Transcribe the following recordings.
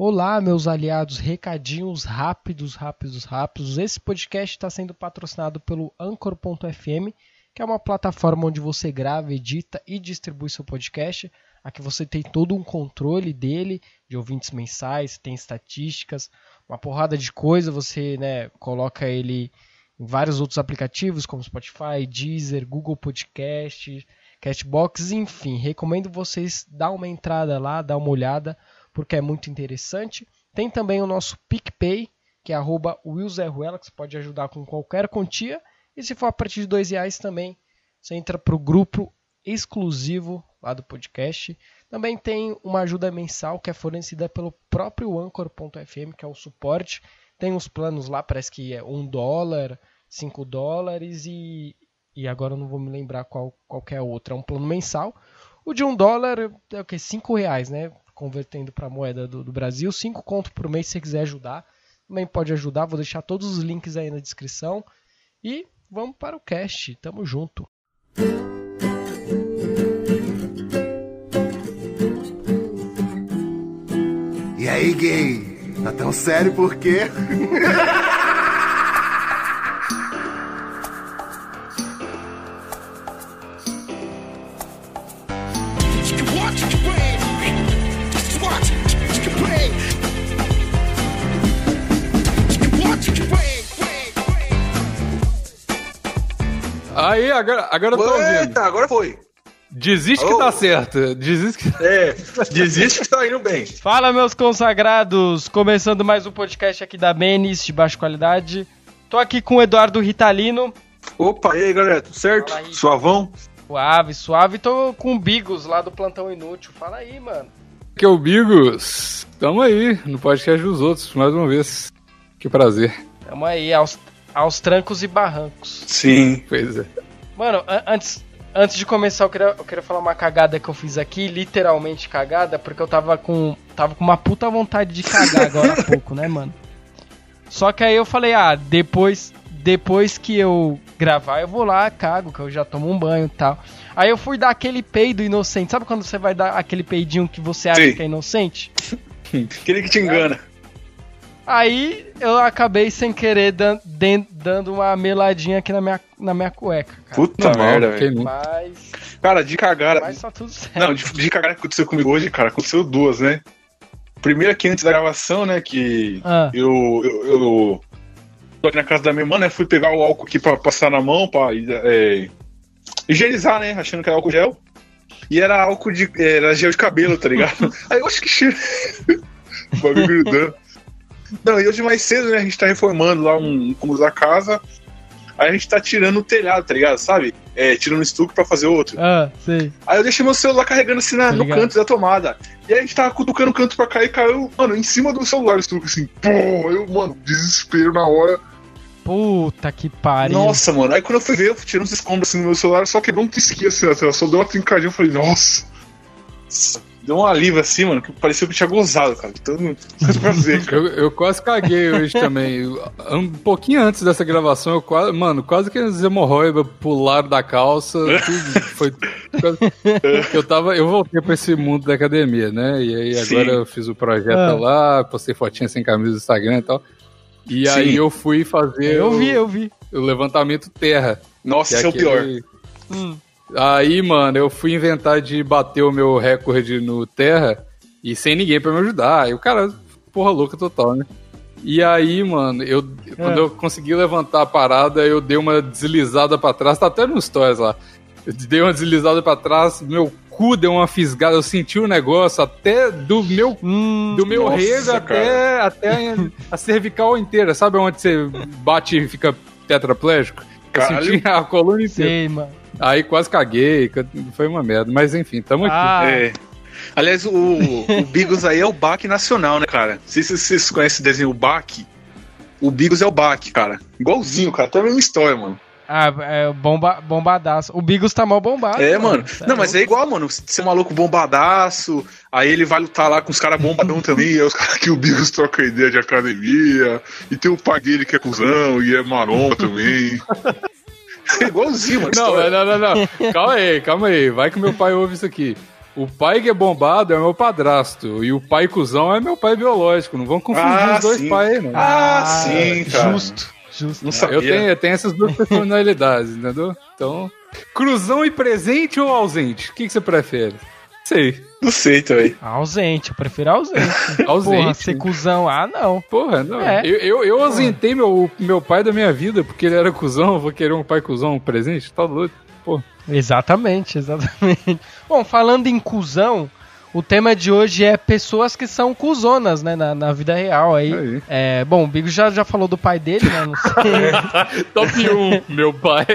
Olá, meus aliados, recadinhos rápidos, rápidos, rápidos. Esse podcast está sendo patrocinado pelo Anchor.fm, que é uma plataforma onde você grava, edita e distribui seu podcast. Aqui você tem todo um controle dele, de ouvintes mensais, tem estatísticas, uma porrada de coisa. Você né, coloca ele em vários outros aplicativos, como Spotify, Deezer, Google Podcast, Cashbox, enfim. Recomendo vocês dar uma entrada lá, dar uma olhada porque é muito interessante. Tem também o nosso PicPay, que é arroba que você pode ajudar com qualquer quantia. E se for a partir de dois reais também, você entra para o grupo exclusivo lá do podcast. Também tem uma ajuda mensal que é fornecida pelo próprio Anchor.fm, que é o suporte. Tem os planos lá, parece que é um dólar, cinco dólares e, e agora eu não vou me lembrar qual qualquer outro. É um plano mensal. O de um dólar é o que? Cinco reais, né? Convertendo para a moeda do, do, Brasil. 5 conto por mês se você quiser ajudar. Também pode ajudar, vou deixar todos os links aí na descrição. E vamos para o cast, tamo junto. E aí, gay? Tá tão sério por quê? Aí, agora, agora eu tô ouvindo. Eita, agora foi. Desiste Alô? que tá certo. Desiste que... É, desiste que tá indo bem. Fala, meus consagrados. Começando mais um podcast aqui da Menes, de baixa qualidade. Tô aqui com o Eduardo Ritalino. Opa, e aí, galera, tudo certo? Aí. Suavão? Suave, suave. Tô com o Bigos lá do Plantão Inútil. Fala aí, mano. Que é o Bigos. Tamo aí, no podcast dos outros, mais uma vez. Que prazer. Tamo aí, aos, aos trancos e barrancos. Sim, pois é. Mano, antes, antes de começar, eu queria, eu queria falar uma cagada que eu fiz aqui, literalmente cagada, porque eu tava com, tava com uma puta vontade de cagar agora há pouco, né, mano? Só que aí eu falei, ah, depois, depois que eu gravar, eu vou lá, cago, que eu já tomo um banho e tal. Aí eu fui dar aquele peido inocente. Sabe quando você vai dar aquele peidinho que você acha Sim. que é inocente? aquele que te engana. Aí eu acabei sem querer dan dando uma meladinha aqui na minha, na minha cueca. Cara. Puta não, merda, velho. Mas. Cara, de cagar. Mas tá tudo certo. Não, de, de cagar que aconteceu comigo hoje, cara, aconteceu duas, né? Primeiro aqui antes da gravação, né? Que ah. eu, eu, eu tô aqui na casa da minha irmã, né? Fui pegar o álcool aqui pra passar na mão, pra é, higienizar, né? Achando que era álcool gel. E era álcool de. Era gel de cabelo, tá ligado? Aí eu acho que cheiro. o bagulho grudando. Não, e hoje mais cedo, né? A gente tá reformando lá um cômodo da casa. Aí a gente tá tirando o telhado, tá ligado? Sabe? É, tirando o estuque pra fazer outro. Ah, sei. Aí eu deixei meu celular carregando assim na, tá no canto da tomada. E aí a gente tava cutucando o canto pra cá e caiu, mano, em cima do celular o estuque, assim. Pô, eu, mano, desespero na hora. Puta que pariu. Nossa, mano. Aí quando eu fui ver, eu tirei uns escombros assim no meu celular, só quebrou um tisquinho assim, só deu uma trincadinha. Eu falei, nossa. Deu um alívio assim, mano, que parecia que eu tinha gozado, cara. Todo prazer, cara. eu, eu quase caguei hoje também. Um pouquinho antes dessa gravação, eu quase, mano, quase que as hemorroidas pularam da calça. Tudo foi. eu tava. Eu voltei pra esse mundo da academia, né? E aí agora Sim. eu fiz o projeto ah. lá, postei fotinha sem camisa no Instagram e tal. E Sim. aí eu fui fazer. Eu o, vi, eu vi. O levantamento terra. Nossa, esse é, é o pior. Hum. Aí, mano, eu fui inventar de bater o meu recorde no Terra e sem ninguém para me ajudar. Aí o cara, porra louca total, né? E aí, mano, eu quando é. eu consegui levantar a parada, eu dei uma deslizada para trás, tá até nos stories lá. Eu dei uma deslizada para trás, meu cu deu uma fisgada, eu senti o um negócio até do meu hum, do meu rego até até a cervical inteira, sabe onde você bate e fica tetraplégico? Eu senti a coluna inteira. Sei, mano. Aí quase caguei, foi uma merda. Mas enfim, tamo ah. aqui. É. Aliás, o, o Bigos aí é o Bac nacional, né, cara? Não sei se vocês conhecem o desenho Bac. O Bigos é o Bac, cara. Igualzinho, cara. Até a mesma história, mano. Ah, é bomba, bombadaço. O Bigos tá mal bombado. É, mano. Não, mas é igual, mano. Ser maluco bombadaço, aí ele vai lutar lá com os caras bombadão também, aí os caras que o Bigos troca ideia de academia, e tem o pai dele que é cuzão e é maromba também. Igualzinho, mano. Não, não, não, não. Calma aí, calma aí. Vai que meu pai ouve isso aqui. o pai que é bombado é meu padrasto. E o pai cuzão é meu pai biológico. Não vão confundir ah, os dois pais, não. Ah, ah sim, cara. Justo, justo. Não sabia. Eu tenho, eu tenho essas duas personalidades, entendeu? Então, cruzão e presente ou ausente? O que, que você prefere? Sei. Não sei também. Ausente, eu prefiro ausente. ausente. Porra, ser cuzão, ah, não. Porra, não. É. Eu, eu, eu ausentei meu, meu pai da minha vida porque ele era cuzão, eu vou querer um pai cuzão um presente? Tá doido. Pô. Exatamente, exatamente. Bom, falando em cuzão, o tema de hoje é pessoas que são cuzonas, né, na, na vida real aí. aí. É, bom, o Bigo já, já falou do pai dele, né, não sei. Top 1, meu pai.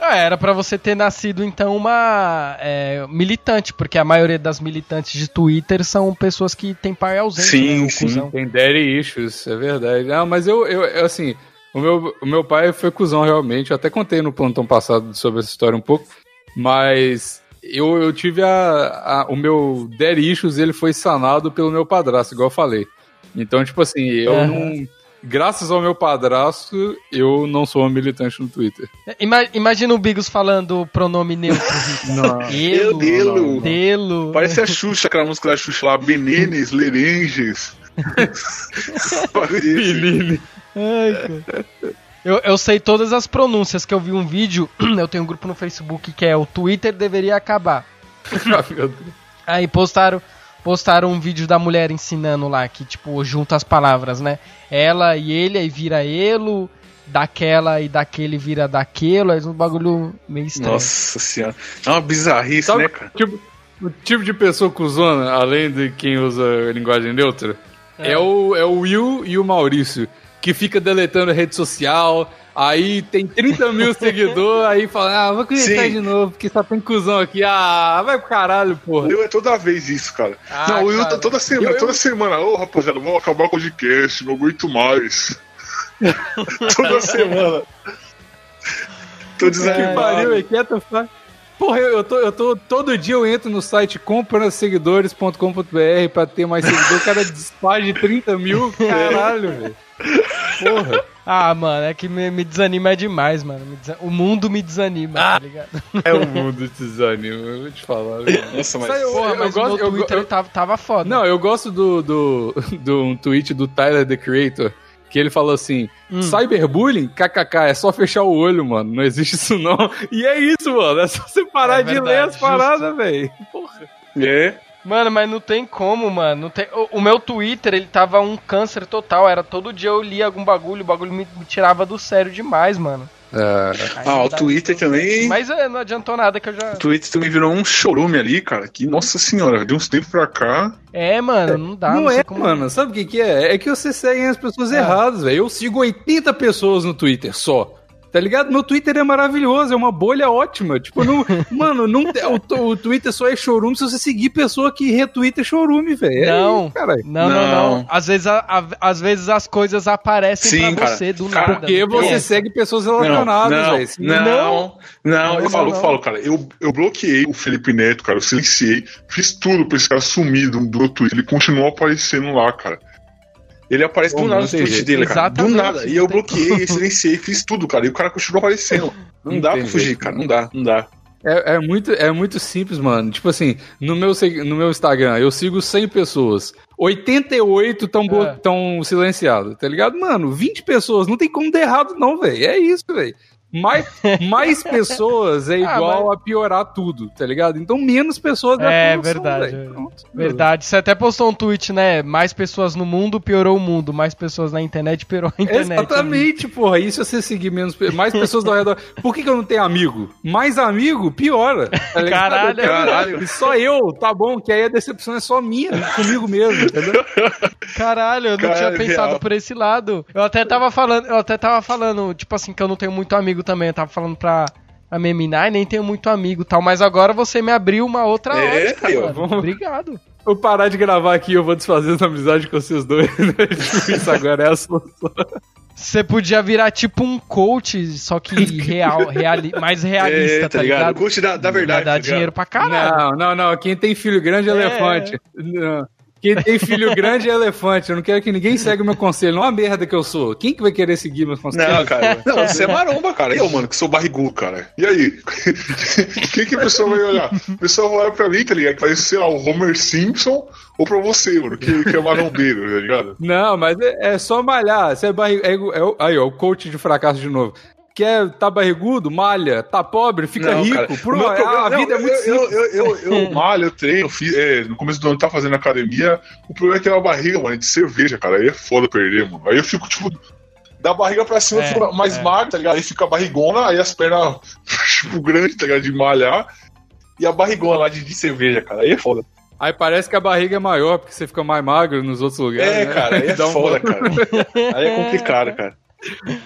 É, era para você ter nascido, então, uma é, militante, porque a maioria das militantes de Twitter são pessoas que têm pai ausente, Sim, né, sim, cuzão. tem daddy issues, é verdade. Não, mas eu, eu, eu assim... O meu, o meu pai foi cuzão realmente. Eu até contei no plantão passado sobre essa história um pouco. Mas eu, eu tive a, a, O meu Dead Issues ele foi sanado pelo meu padrasto, igual eu falei. Então, tipo assim, eu uhum. não. Graças ao meu padrasto, eu não sou um militante no Twitter. Ima imagina o Bigos falando pronome neutro. não. Delo, delo. delo. Parece a Xuxa, aquela música da Xuxa lá, Benenes, Lerenges. Benene. Ai, cara. Eu, eu sei todas as pronúncias que eu vi um vídeo. Eu tenho um grupo no Facebook que é o Twitter deveria acabar. Aí postaram, postaram um vídeo da mulher ensinando lá, que tipo, junta as palavras, né? Ela e ele, aí vira elo, daquela e daquele vira daquilo, aí um bagulho meio estranho. Nossa senhora. É uma bizarrice, Sabe, né, cara? Tipo, o tipo de pessoa cuzona, além de quem usa linguagem neutra, é, é o, é o Will e o Maurício que fica deletando rede social, aí tem 30 mil seguidores, aí fala, ah, vou conectar de novo, porque só tem cuzão aqui. Ah, vai pro caralho, porra. Eu é toda vez isso, cara. Ah, não, eu cara. toda semana, eu, toda semana, ô oh, rapaziada, vamos acabar com o podcast, não aguento mais. toda semana. Tô desanimado. Que pariu, é quieto. Porra, eu, eu, tô, eu tô. Todo dia eu entro no site comprasseguidores.com.br pra ter mais seguidores. O cara desfaz de 30 mil. Caralho, velho. Porra. Ah, mano, é que me, me desanima demais, mano. Desan... O mundo me desanima, tá ah, tá ligado? É o mundo te desanima, eu vou te falar. Nossa, mas, Porra, mas eu, eu gosto, Twitter eu, tava, tava foda. Não, eu gosto do, do, do um tweet do Tyler, the Creator, que ele falou assim: hum. cyberbullying, kkk, é só fechar o olho, mano. Não existe isso não. E é isso, mano. É só você parar é de verdade, ler as paradas, velho. Porra. É. Mano, mas não tem como, mano. Não tem... o, o, meu Twitter, ele tava um câncer total. Era todo dia eu lia algum bagulho, o bagulho me, me tirava do sério demais, mano. É. Ah, o Twitter também. Mas é, não adiantou nada que eu já. O Twitter também virou um chorume ali, cara. Que, nossa senhora, de uns tempos pra cá. É, mano, não dá. Não, não é, como... mano. Sabe o que, que é? É que você segue as pessoas é. erradas, velho. Eu sigo 80 pessoas no Twitter só. Tá ligado? Meu Twitter é maravilhoso, é uma bolha ótima. Tipo, não, mano, não, o, o Twitter só é chorume se você seguir pessoa que retweeta chorume, velho. É não, é, não, não, não, não, Às vezes, a, a, às vezes as coisas aparecem Sim, pra você do nada. Porque você é. segue pessoas relacionadas, velho. Não, não, não, eu falo, eu falo, cara, eu, eu bloqueei o Felipe Neto, cara, eu silenciei, fiz tudo pra esse cara sumir do, do Twitter. Ele continuou aparecendo lá, cara. Ele aparece do nada no tweet dele, cara. Do nada. E eu bloqueei, silenciei, fiz tudo, cara. E o cara continuou aparecendo. Não dá pra fugir, cara. Não dá, não dá. É, é, muito, é muito simples, mano. Tipo assim, no meu, no meu Instagram, eu sigo 100 pessoas. 88 estão é. Tão silenciadas, tá ligado? Mano, 20 pessoas, não tem como dar errado, não, velho. É isso, velho mais, mais pessoas é ah, igual ah, mas... a piorar tudo, tá ligado? Então menos pessoas é, é verdade. Pronto, verdade. Você até postou um tweet, né? Mais pessoas no mundo piorou o mundo, mais pessoas na internet piorou a internet. Exatamente, porra. E se você seguir menos mais pessoas ao redor. Por que, que eu não tenho amigo? Mais amigo piora. Tá caralho, caralho. E só eu, tá bom, que aí a decepção é só minha, comigo mesmo, entendeu? Caralho, eu não Caralho, tinha pensado real. por esse lado. Eu até tava falando, eu até tava falando, tipo assim, que eu não tenho muito amigo também. Eu tava falando pra a Meminar e nem tenho muito amigo tal. Mas agora você me abriu uma outra é, ótica, eu, vamos... Obrigado. Vou parar de gravar aqui eu vou desfazer essa amizade com vocês dois. Né? Isso agora é a solução. Você podia virar tipo um coach, só que real, reali mais realista, é, tá, tá ligado? ligado? Coach da, da verdade. Dá tá dinheiro pra caralho. Não, não, não. Quem tem filho grande é, é. elefante. Não. Quem tem filho grande é elefante. Eu não quero que ninguém segue o meu conselho. Não é uma merda que eu sou. Quem que vai querer seguir meus conselhos? Não, cara. Não, você é maromba, cara. Eu, mano, que sou barrigudo, cara. E aí? Quem que a pessoa vai olhar? A pessoa vai olhar pra mim, tá ligado? Vai ser, lá, o Homer Simpson ou pra você, mano, que, que é marombeiro, tá ligado? Não, mas é, é só malhar. Você é barrigudo. É, é, aí, ó, o coach de fracasso de novo quer tá barrigudo, malha, tá pobre, fica não, rico. Por uma, problema, a não, vida é muito eu, eu, eu, eu, eu malho, eu treino, fiz, é, no começo do ano tá fazendo academia. O problema é que é uma barriga, mano, de cerveja, cara. Aí é foda perder, mano. Aí eu fico, tipo, da barriga pra cima, é, fico mais é. magro, tá ligado? Aí fica a barrigona, aí as pernas, tipo, grandes, tá ligado? De malhar. E a barrigona lá de, de cerveja, cara. Aí é foda. Aí parece que a barriga é maior, porque você fica mais magro nos outros lugares. É, né? cara, aí é foda, um... cara. Aí é complicado, cara.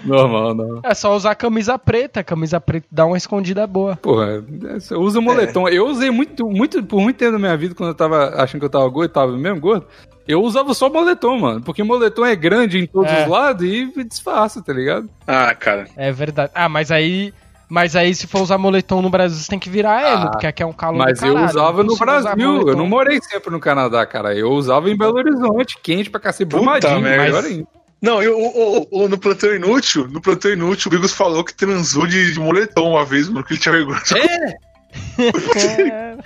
Normal, não. É só usar camisa preta. Camisa preta dá uma escondida boa. Porra, você usa moletom. É. Eu usei muito, muito, por muito tempo da minha vida, quando eu tava achando que eu tava gordo, tava mesmo gordo. Eu usava só moletom, mano. Porque moletom é grande em todos é. os lados e disfarça, tá ligado? Ah, cara. É verdade. Ah, mas aí. Mas aí, se for usar moletom no Brasil, você tem que virar emo, ah, porque aqui é um calor Mas eu usava no Brasil, eu não morei sempre no Canadá, cara. Eu usava em Belo Horizonte, quente pra cacete, brumadinho, melhor ainda. Não, eu, eu, eu, no plantão inútil, no plantão inútil, o Bigos falou que transou de, de moletom uma vez, mano, que ele tinha vergonha. É!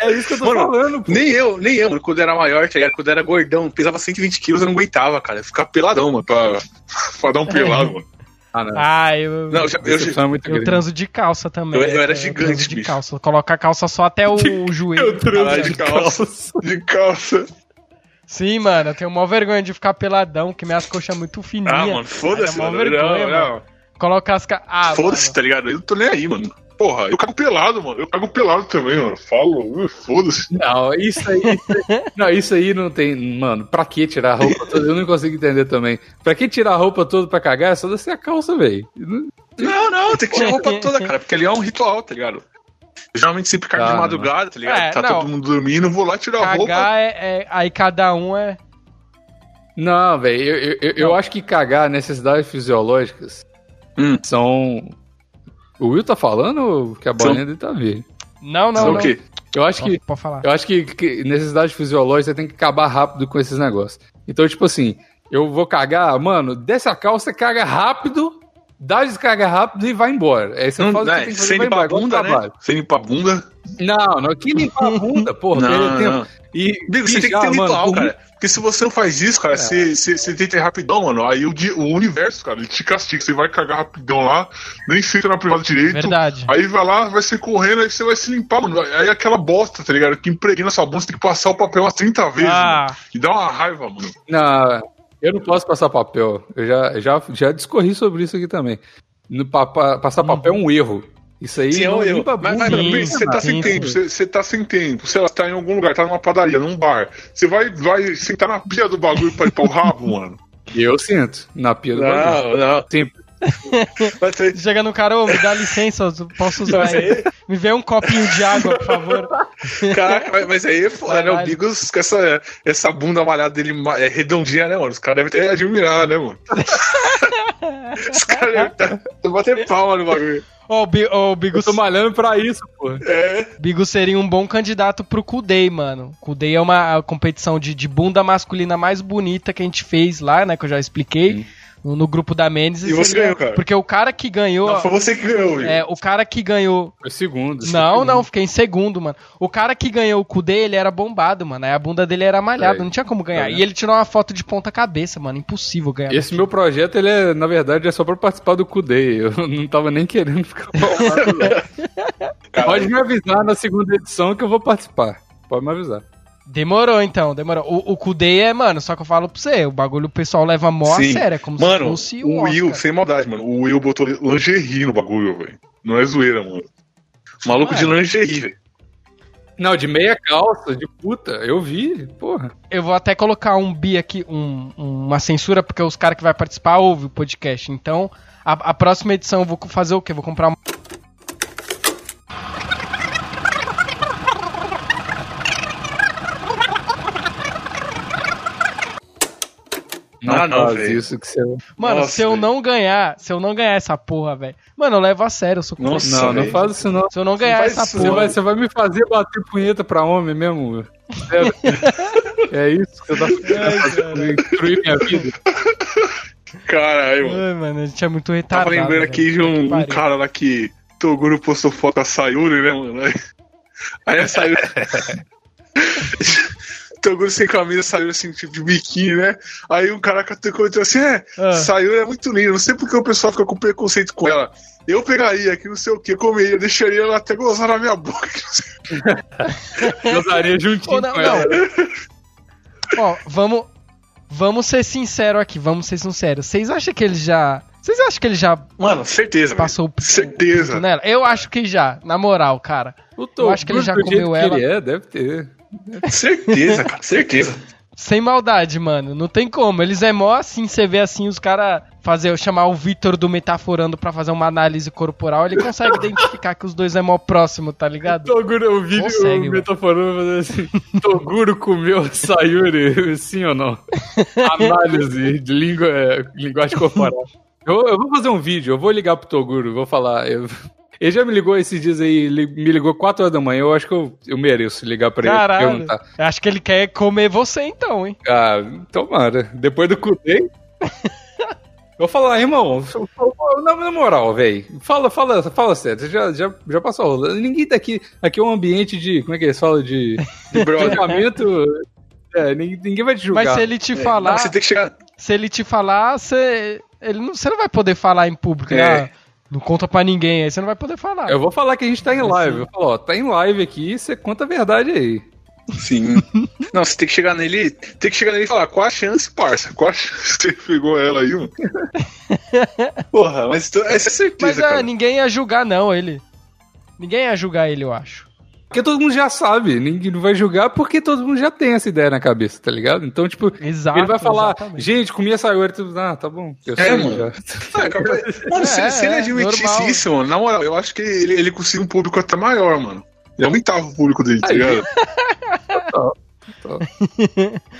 é isso que eu tô mano, falando. Pô. Nem eu, nem eu, mano, quando era maior, tá ligado? Quando era gordão, pesava 120 quilos, eu não aguentava, cara. Eu ficava peladão, mano, pra, pra dar um pelado, mano. Ah, não. Ah, eu. Não, já, eu, eu, muito eu transo de calça também. Eu, eu era gigante, de bicho. calça. Coloca a calça só até o joelho. Eu transo de calça. De calça. Sim, mano, eu tenho maior vergonha de ficar peladão, que minhas coxas muito fininhas. Ah, mano, foda-se, mano. Vergonha, não, não. Coloca as. Ca... Ah, foda-se, tá ligado? Eu não tô nem aí, mano. Porra, eu cago pelado, mano. Eu cago pelado também, mano. Falo, foda-se. Não, isso aí. Não, isso aí não tem. Mano, pra que tirar a roupa toda? Eu não consigo entender também. Pra que tirar a roupa toda pra cagar? É só descer a calça, velho. Não, não, tem que tirar a roupa toda, cara. Porque ali é um ritual, tá ligado? Geralmente sempre cago de madrugada, tá ligado? É, tá não. todo mundo dormindo, vou lá tirar Cagar a roupa. É, é, aí cada um é. Não, velho, eu, eu, eu, acho que cagar necessidades fisiológicas hum. são. O Will tá falando que a bolinha dele tá verde? Não, não, são não. O quê? Eu acho que. Pode falar. Eu acho que, que necessidade fisiológica você tem que acabar rápido com esses negócios. Então, tipo assim, eu vou cagar, mano, desce a calça, caga rápido, dá descarga rápido e vai embora. Aí você não, faz o que tem que fazer, sem limpar a bunda, né? Sem limpar a bunda. Não, não, que limpar a bunda, porra. não, não. E, Bigo, você tem que ter ritual, mano, cara. Porque se você não faz isso, cara, é. você, você, você tenta ir rapidão, mano. Aí o, o universo, cara, ele te castiga. Você vai cagar rapidão lá, nem senta na privada direito. Verdade. Aí vai lá, vai ser correndo, aí você vai se limpar, mano. Aí aquela bosta, tá ligado? Que impregna sua bunda, você tem que passar o papel umas 30 vezes, ah. mano. E dá uma raiva, mano. Não, eu não posso passar papel. Eu já, já, já discorri sobre isso aqui também. No, pa, pa, passar papel é um erro. Isso aí Sim, é um erro. Mas, mas sim, você tá sem tempo, você, você tá sem tempo, sei lá, você tá em algum lugar, tá numa padaria, num bar. Você vai, vai sentar na pia do bagulho pra ir pro rabo, mano. Eu sinto, na pia do não, bagulho. Não, não. Sempre. Chega no cara, ô, me dá licença, posso usar aí? Me vê um copinho de água, por favor. Caraca, mas aí é foda, né? O Bigos com essa, essa bunda malhada dele é redondinha, né, mano? Os caras devem ter admirado, né, mano? Os caras devem bater palma no bagulho. Ó, oh, o Bigo. Eu tô malhando pra isso, pô. É. Bigo seria um bom candidato pro Kudei, mano. Kudei é uma competição de, de bunda masculina mais bonita que a gente fez lá, né? Que eu já expliquei. Sim no, no grupo da Mendes. E você ganhou, cara. Porque o cara que ganhou. Não, foi você que ganhou, viu? É, o cara que ganhou. Foi segundo. Não, segundo. não, fiquei em segundo, mano. O cara que ganhou o cu dele era bombado, mano. Aí a bunda dele era malhada, é. não tinha como ganhar. É. E ele tirou uma foto de ponta-cabeça, mano. Impossível ganhar. Esse meu projeto, ele é, na verdade, é só pra participar do Kudei. Eu não tava nem querendo ficar Pode me avisar na segunda edição que eu vou participar. Pode me avisar. Demorou, então, demorou. O, o Kudei é, mano, só que eu falo pra você, o bagulho o pessoal leva mó Sim. a sério, é como mano, se fosse o Oscar. Will, sem maldade, mano, o Will botou lingerie no bagulho, velho. Não é zoeira, mano. Maluco de lingerie, velho. Não, de meia calça, de puta, eu vi, porra. Eu vou até colocar um bi aqui, um, uma censura, porque os caras que vai participar ouvem o podcast. Então, a, a próxima edição eu vou fazer o quê? Vou comprar uma ah, não faz isso que você. Mano, Nossa, se eu véio. não ganhar, se eu não ganhar essa porra, velho. Mano, eu levo a sério, eu sou Nossa, Não, véio. não faz isso não. Se eu não ganhar essa porra. Você vai, você vai me fazer bater punheta pra homem mesmo? É isso que você tá fazendo, destruir minha vida. Caralho, mano. Ai, mano, a gente é muito retardado. Tava lembrando aqui de um, um cara lá que Toguro postou foto da Sayuri, né, mano? Aí a Sayuri. Toguro sem camisa saiu assim, tipo de biquíni, né? Aí um cara catou e assim: é, ah. Sayuri é muito linda, não sei porque o pessoal fica com preconceito com ela. Eu pegaria aqui, não sei o que, comeria, deixaria ela até gozar na minha boca. Gozaria juntinho não, com ela. Ó, vamos, vamos ser sinceros aqui, vamos ser sinceros. Vocês acham que ele já. Vocês acham que ele já. Mano, certeza. Passou o Certeza. Nela? Eu acho que já, na moral, cara. Eu acho que ele já comeu ela. Que ele é, deve ter. Certeza, cara, certeza. Sem maldade, mano. Não tem como. Eles é mó assim, você vê assim, os caras fazer, chamar o Vitor do Metaforando pra fazer uma análise corporal, ele consegue identificar que os dois é mó próximo, tá ligado? Toguro, o vídeo consegue, o Metaforando fazer assim, Toguro comeu Sayuri, sim ou não? Análise de língua, é, linguagem corporal. Eu, eu, vou fazer um vídeo, eu vou ligar pro Toguro, vou falar. Eu, ele já me ligou esses dias aí, me ligou 4 horas da manhã. Eu acho que eu, eu mereço ligar pra Caralho, ele perguntar. Acho que ele quer comer você então, hein? Ah, tomara. Depois do Kudei. Eu vou falar, irmão, na, na moral, velho. Fala, fala, fala sério, já, já, já passou. Ninguém daqui. Tá aqui é um ambiente de. Como é que eles falam? De. De tratamento. é, ninguém, ninguém, vai te julgar. Mas se ele te é. falar. Não, você tem que chegar. Se ele te falar, você. Ele não, você não vai poder falar em público, é. né? Não conta pra ninguém, aí você não vai poder falar. Eu vou falar que a gente tá em live. Eu falo, ó, tá em live aqui, você conta a verdade aí. Sim. Não, você tem que chegar nele. Tem que chegar nele e falar, qual a chance, parça? Qual a chance que você pegou ela aí, mano? Porra, mas essa é certeza. Mas cara. ninguém ia julgar, não, ele. Ninguém ia julgar ele, eu acho. Porque todo mundo já sabe, ninguém não vai julgar porque todo mundo já tem essa ideia na cabeça, tá ligado? Então, tipo, Exato, ele vai falar, exatamente. gente, comi essa hora, tu... ah, tá bom. Eu é, mano. Já. É, mano, se, é, se ele admitisse é, isso, mano, na moral, eu acho que ele, ele conseguiu um público até maior, mano. Ele aumentava o público dele, tá ligado?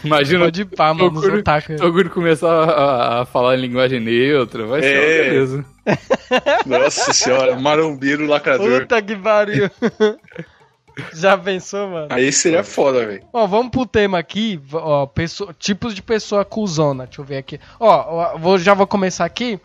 Imagina Pode pá, mano, o Toguro começar a, a, falar em linguagem neutra, vai ser é. beleza. Nossa senhora, marombeiro lacrador. Puta que pariu. Já pensou, mano? Aí seria foda, velho. Ó, vamos pro tema aqui, ó, pessoa, tipos de pessoa cuzona. Deixa eu ver aqui. Ó, vou, já vou começar aqui.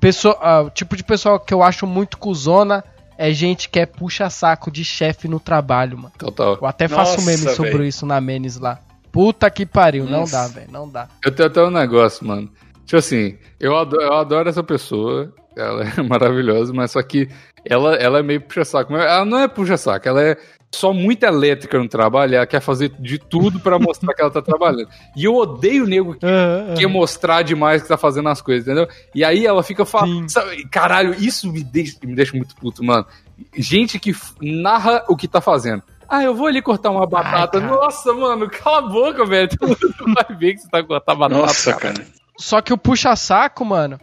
Pessoa, ó, tipo de pessoa que eu acho muito cuzona é gente que é puxa-saco de chefe no trabalho, mano. Total. Eu até faço Nossa, meme sobre véio. isso na Menes lá. Puta que pariu, Nossa. não dá, velho, não dá. Eu tenho até um negócio, mano. Tipo assim, eu adoro, eu adoro essa pessoa, ela é maravilhosa, mas só que ela, ela é meio puxa-saco. Ela não é puxa-saco, ela é só muito elétrica no trabalho, ela quer fazer de tudo para mostrar que ela tá trabalhando. E eu odeio o nego que uhum, quer mostrar demais que tá fazendo as coisas, entendeu? E aí ela fica falando. Caralho, isso me deixa, me deixa muito puto, mano. Gente que narra o que tá fazendo. Ah, eu vou ali cortar uma batata. Ai, Nossa, mano, cala a boca, velho. Tu vai ver que você tá cortando batata. Nossa, cara. Só que o puxa-saco, mano,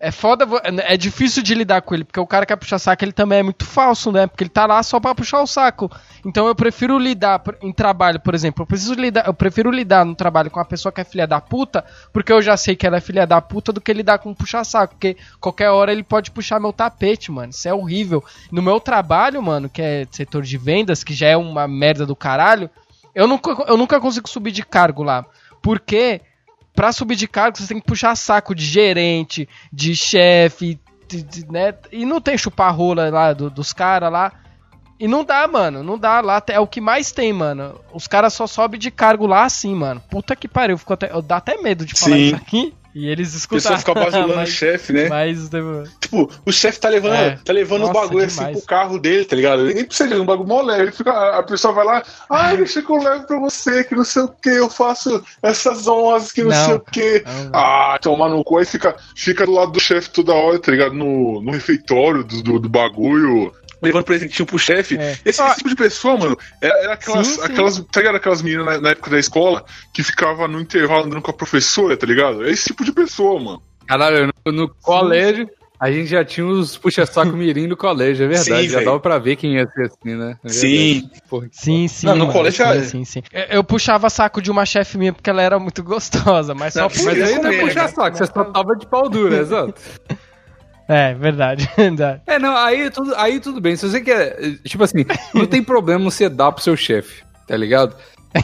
é foda, é difícil de lidar com ele, porque o cara que puxar saco, ele também é muito falso, né? Porque ele tá lá só pra puxar o saco. Então eu prefiro lidar em trabalho, por exemplo, eu preciso lidar, eu prefiro lidar no trabalho com uma pessoa que é filha da puta, porque eu já sei que ela é filha da puta, do que lidar com um puxa-saco, porque qualquer hora ele pode puxar meu tapete, mano. Isso é horrível. No meu trabalho, mano, que é setor de vendas, que já é uma merda do caralho, eu nunca, eu nunca consigo subir de cargo lá. Porque pra subir de cargo, você tem que puxar saco de gerente, de chefe, né? E não tem chupar rola lá do, dos caras lá. E não dá, mano. Não dá. Lá é o que mais tem, mano. Os caras só sobem de cargo lá assim, mano. Puta que pariu. Fico até, eu dá até medo de falar Sim. isso aqui. E eles escutaram. A pessoa fica bajulando o chefe, né? Mas, tipo, o chefe tá levando, é. tá levando Nossa, o bagulho demais. assim pro carro dele, tá ligado? Ele nem precisa de um bagulho mó leve. A pessoa vai lá, ai, deixa que eu levo pra você, que não sei o que, eu faço essas honras que não, não sei o que. Ah, toma no cu, aí fica, fica do lado do chefe toda hora, tá ligado? No, no refeitório do, do, do bagulho levando presentinho pro chefe. É. Esse ah, tipo de pessoa, mano, era, era aquelas, sim, sim. aquelas. Tá ligado? Aquelas meninas na, na, época da escola que ficava no intervalo andando com a professora, tá ligado? É esse tipo de pessoa, mano. Caralho, no, no colégio. A gente já tinha os puxa-saco mirim no colégio, é verdade. Sim, já dava pra ver quem ia ser assim, né? É sim. Porra, sim, sim. Não, no mano, colégio sim, sim, sim. Eu puxava saco de uma chefe minha porque ela era muito gostosa, mas só por Mas aí não é puxa-saco, você só tava de pau dura, exato. É, verdade, verdade. É, não, aí tudo, aí tudo bem. Se você quer. Tipo assim, não tem problema você dar pro seu chefe, tá ligado?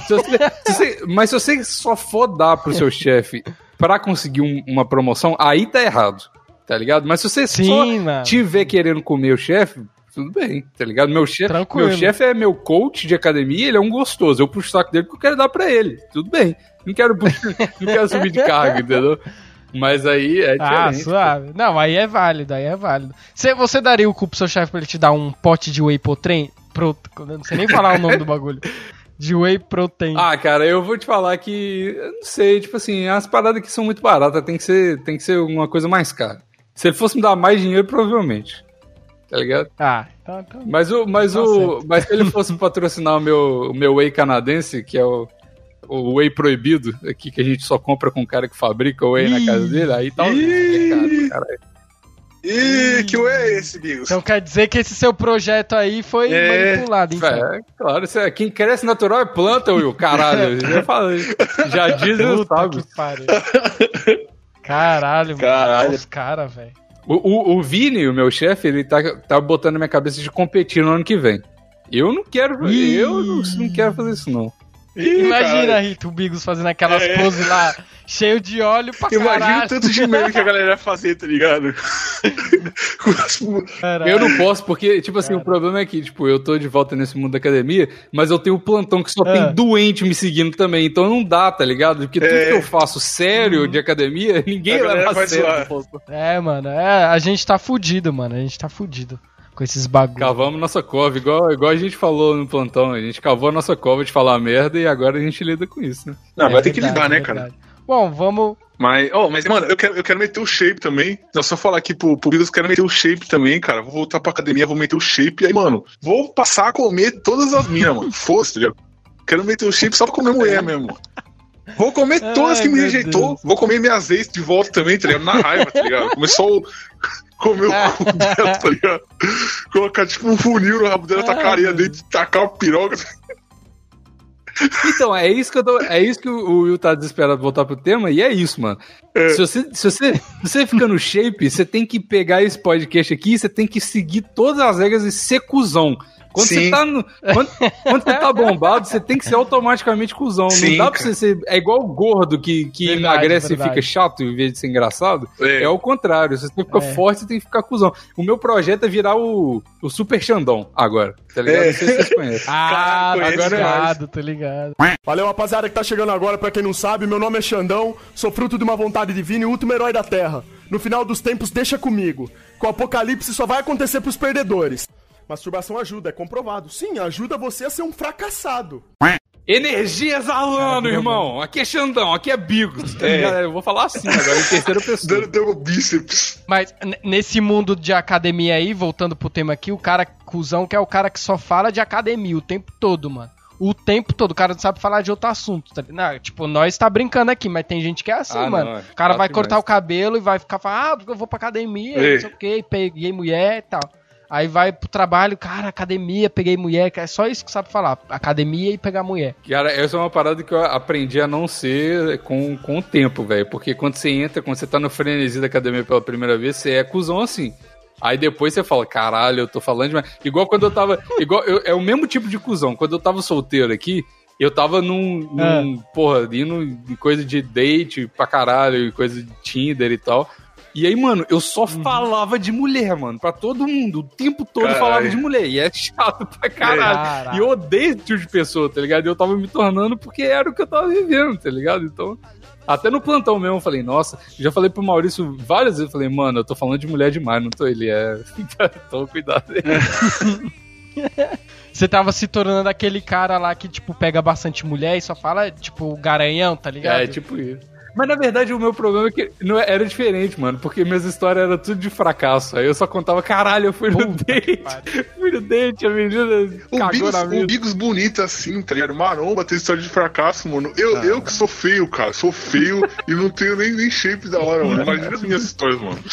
Se você, se você, mas se você só for dar pro seu chefe para conseguir um, uma promoção, aí tá errado. Tá ligado? Mas se você Sim, só mano. tiver querendo comer o chefe, tudo bem, tá ligado? Meu chefe meu chefe é meu coach de academia, ele é um gostoso. Eu puxo o saco dele porque eu quero dar pra ele. Tudo bem. Não quero, não quero subir de carga, entendeu? Mas aí é ah, diferente. Ah, suave. Pô. Não, aí é válido, aí é válido. Você, você daria o cu pro seu chefe pra ele te dar um pote de whey protein? Pro, não sei nem falar o nome do bagulho. De whey protein. Ah, cara, eu vou te falar que. Eu não sei, tipo assim, as paradas que são muito baratas tem que ser, tem que ser uma coisa mais cara. Se ele fosse me dar mais dinheiro, provavelmente. Tá ligado? Ah, então. então mas o. Mas, tá o, mas se ele fosse patrocinar o meu, o meu whey canadense, que é o o whey proibido aqui que a gente só compra com o cara que fabrica o whey na casa dele, aí tá mercado, caralho. Ih, que whey é esse, Bigos? Então quer dizer que esse seu projeto aí foi é, manipulado, então. É, claro, é, quem cresce natural é planta, Will, caralho. já, falei, já diz o sábios. Caralho, caralho. mano, os caras, velho. O, o, o Vini, o meu chefe, ele tá, tá botando na minha cabeça de competir no ano que vem. Eu não quero, Ih. eu não, não quero fazer isso, não. Imagina, Rito, o Bigos fazendo aquelas é. poses lá, cheio de óleo pra Imagina caralho. Imagina o tanto de meme que a galera ia fazer, tá ligado? eu não posso, porque, tipo assim, Caralho. o problema é que, tipo, eu tô de volta nesse mundo da academia, mas eu tenho um plantão que só é. tem doente me seguindo também, então não dá, tá ligado? Porque tudo é. que eu faço sério uhum. de academia, ninguém leva a sério. É, mano, é, a gente tá fudido, mano, a gente tá fudido com esses bagulhos. Cavamos nossa cova, igual, igual a gente falou no plantão. A gente cavou a nossa cova de falar merda e agora a gente lida com isso, né? Não, é vai ter que lidar, né, cara? Bom, vamos. Mas, oh, mas, mano, eu quero, eu quero meter o shape também. Não só falar aqui pro, pro Beatles, quero meter o shape também, cara. Vou voltar pra academia, vou meter o shape. E aí, mano, vou passar a comer todas as minas, mano. Fosse, tá Quero meter o shape só pra comer mulher mesmo. Vou comer todas Ai, que me rejeitou. Deus. Vou comer minhas ex de volta também, tá ligado? Na raiva, tá ligado? Começou comer o cu dela, tá ligado? Colocar tipo um funil no rabo dela, tacar areia dentro, tacar o piroca. Então, é isso que eu tô, é isso que o Will tá desesperado voltar pro tema, e é isso, mano. É. Se, você, se, você, se você fica no shape, você tem que pegar esse podcast aqui, você tem que seguir todas as regras e ser cuzão. Quando Sim. você tá no, quando, quando, você tá bombado, você tem que ser automaticamente cuzão. Sim, não dá pra você ser. É igual o gordo que, que verdade, emagrece verdade. e fica chato em vez de ser engraçado. É, é o contrário. Se você fica é. forte, você tem que ficar cuzão. O meu projeto é virar o, o Super Xandão agora. Tá ligado? É. Não sei se vocês conhecem. Ah, agora é ligado, tô ligado. Valeu, rapaziada que tá chegando agora. Pra quem não sabe, meu nome é Xandão, sou fruto de uma vontade divina e último herói da Terra. No final dos tempos, deixa comigo. Com o apocalipse só vai acontecer pros perdedores. Masturbação ajuda, é comprovado. Sim, ajuda você a ser um fracassado. Energia exalando, irmão. Aqui é Xandão, aqui é Bigos. Tá é. Eu vou falar assim agora, em terceira pessoa. Dando bíceps. Mas nesse mundo de academia aí, voltando pro tema aqui, o cara cuzão que é o cara que só fala de academia o tempo todo, mano. O tempo todo, o cara não sabe falar de outro assunto. Tá? Não, tipo, nós tá brincando aqui, mas tem gente que é assim, ah, mano. Não, é o cara vai cortar o cabelo e vai ficar falando, ah, eu vou pra academia, Ei. não sei o que, peguei mulher e tal. Aí vai pro trabalho, cara, academia, peguei mulher, é só isso que sabe falar. Academia e pegar mulher. Cara, essa é uma parada que eu aprendi a não ser com, com o tempo, velho. Porque quando você entra, quando você tá no frenesi da academia pela primeira vez, você é cuzão assim. Aí depois você fala, caralho, eu tô falando demais. Igual quando eu tava. igual, eu, é o mesmo tipo de cuzão. Quando eu tava solteiro aqui, eu tava num. num é. Porra, indo em coisa de date pra caralho, coisa de Tinder e tal. E aí, mano, eu só uhum. falava de mulher, mano, pra todo mundo. O tempo todo caralho. falava de mulher. E é chato pra caralho. caralho. E eu odeio esse tipo de pessoa, tá ligado? E eu tava me tornando porque era o que eu tava vivendo, tá ligado? Então. Até no plantão mesmo, eu falei, nossa, já falei pro Maurício várias vezes, eu falei, mano, eu tô falando de mulher demais, não tô ele, é. Toma cuidado aí. Você tava se tornando aquele cara lá que, tipo, pega bastante mulher e só fala, tipo, garanhão, tá ligado? É, tipo isso. Mas na verdade o meu problema é que não é, era diferente, mano, porque minhas histórias eram tudo de fracasso. Aí eu só contava, caralho, eu fui no Puta date. Fui no date, a menina um cagou bigos, Um bigos bonito assim, tá ligado? Maromba tem história de fracasso, mano. Eu, ah. eu que sou feio, cara, sou feio e não tenho nem, nem shape da hora, mano. Imagina as minhas histórias, mano.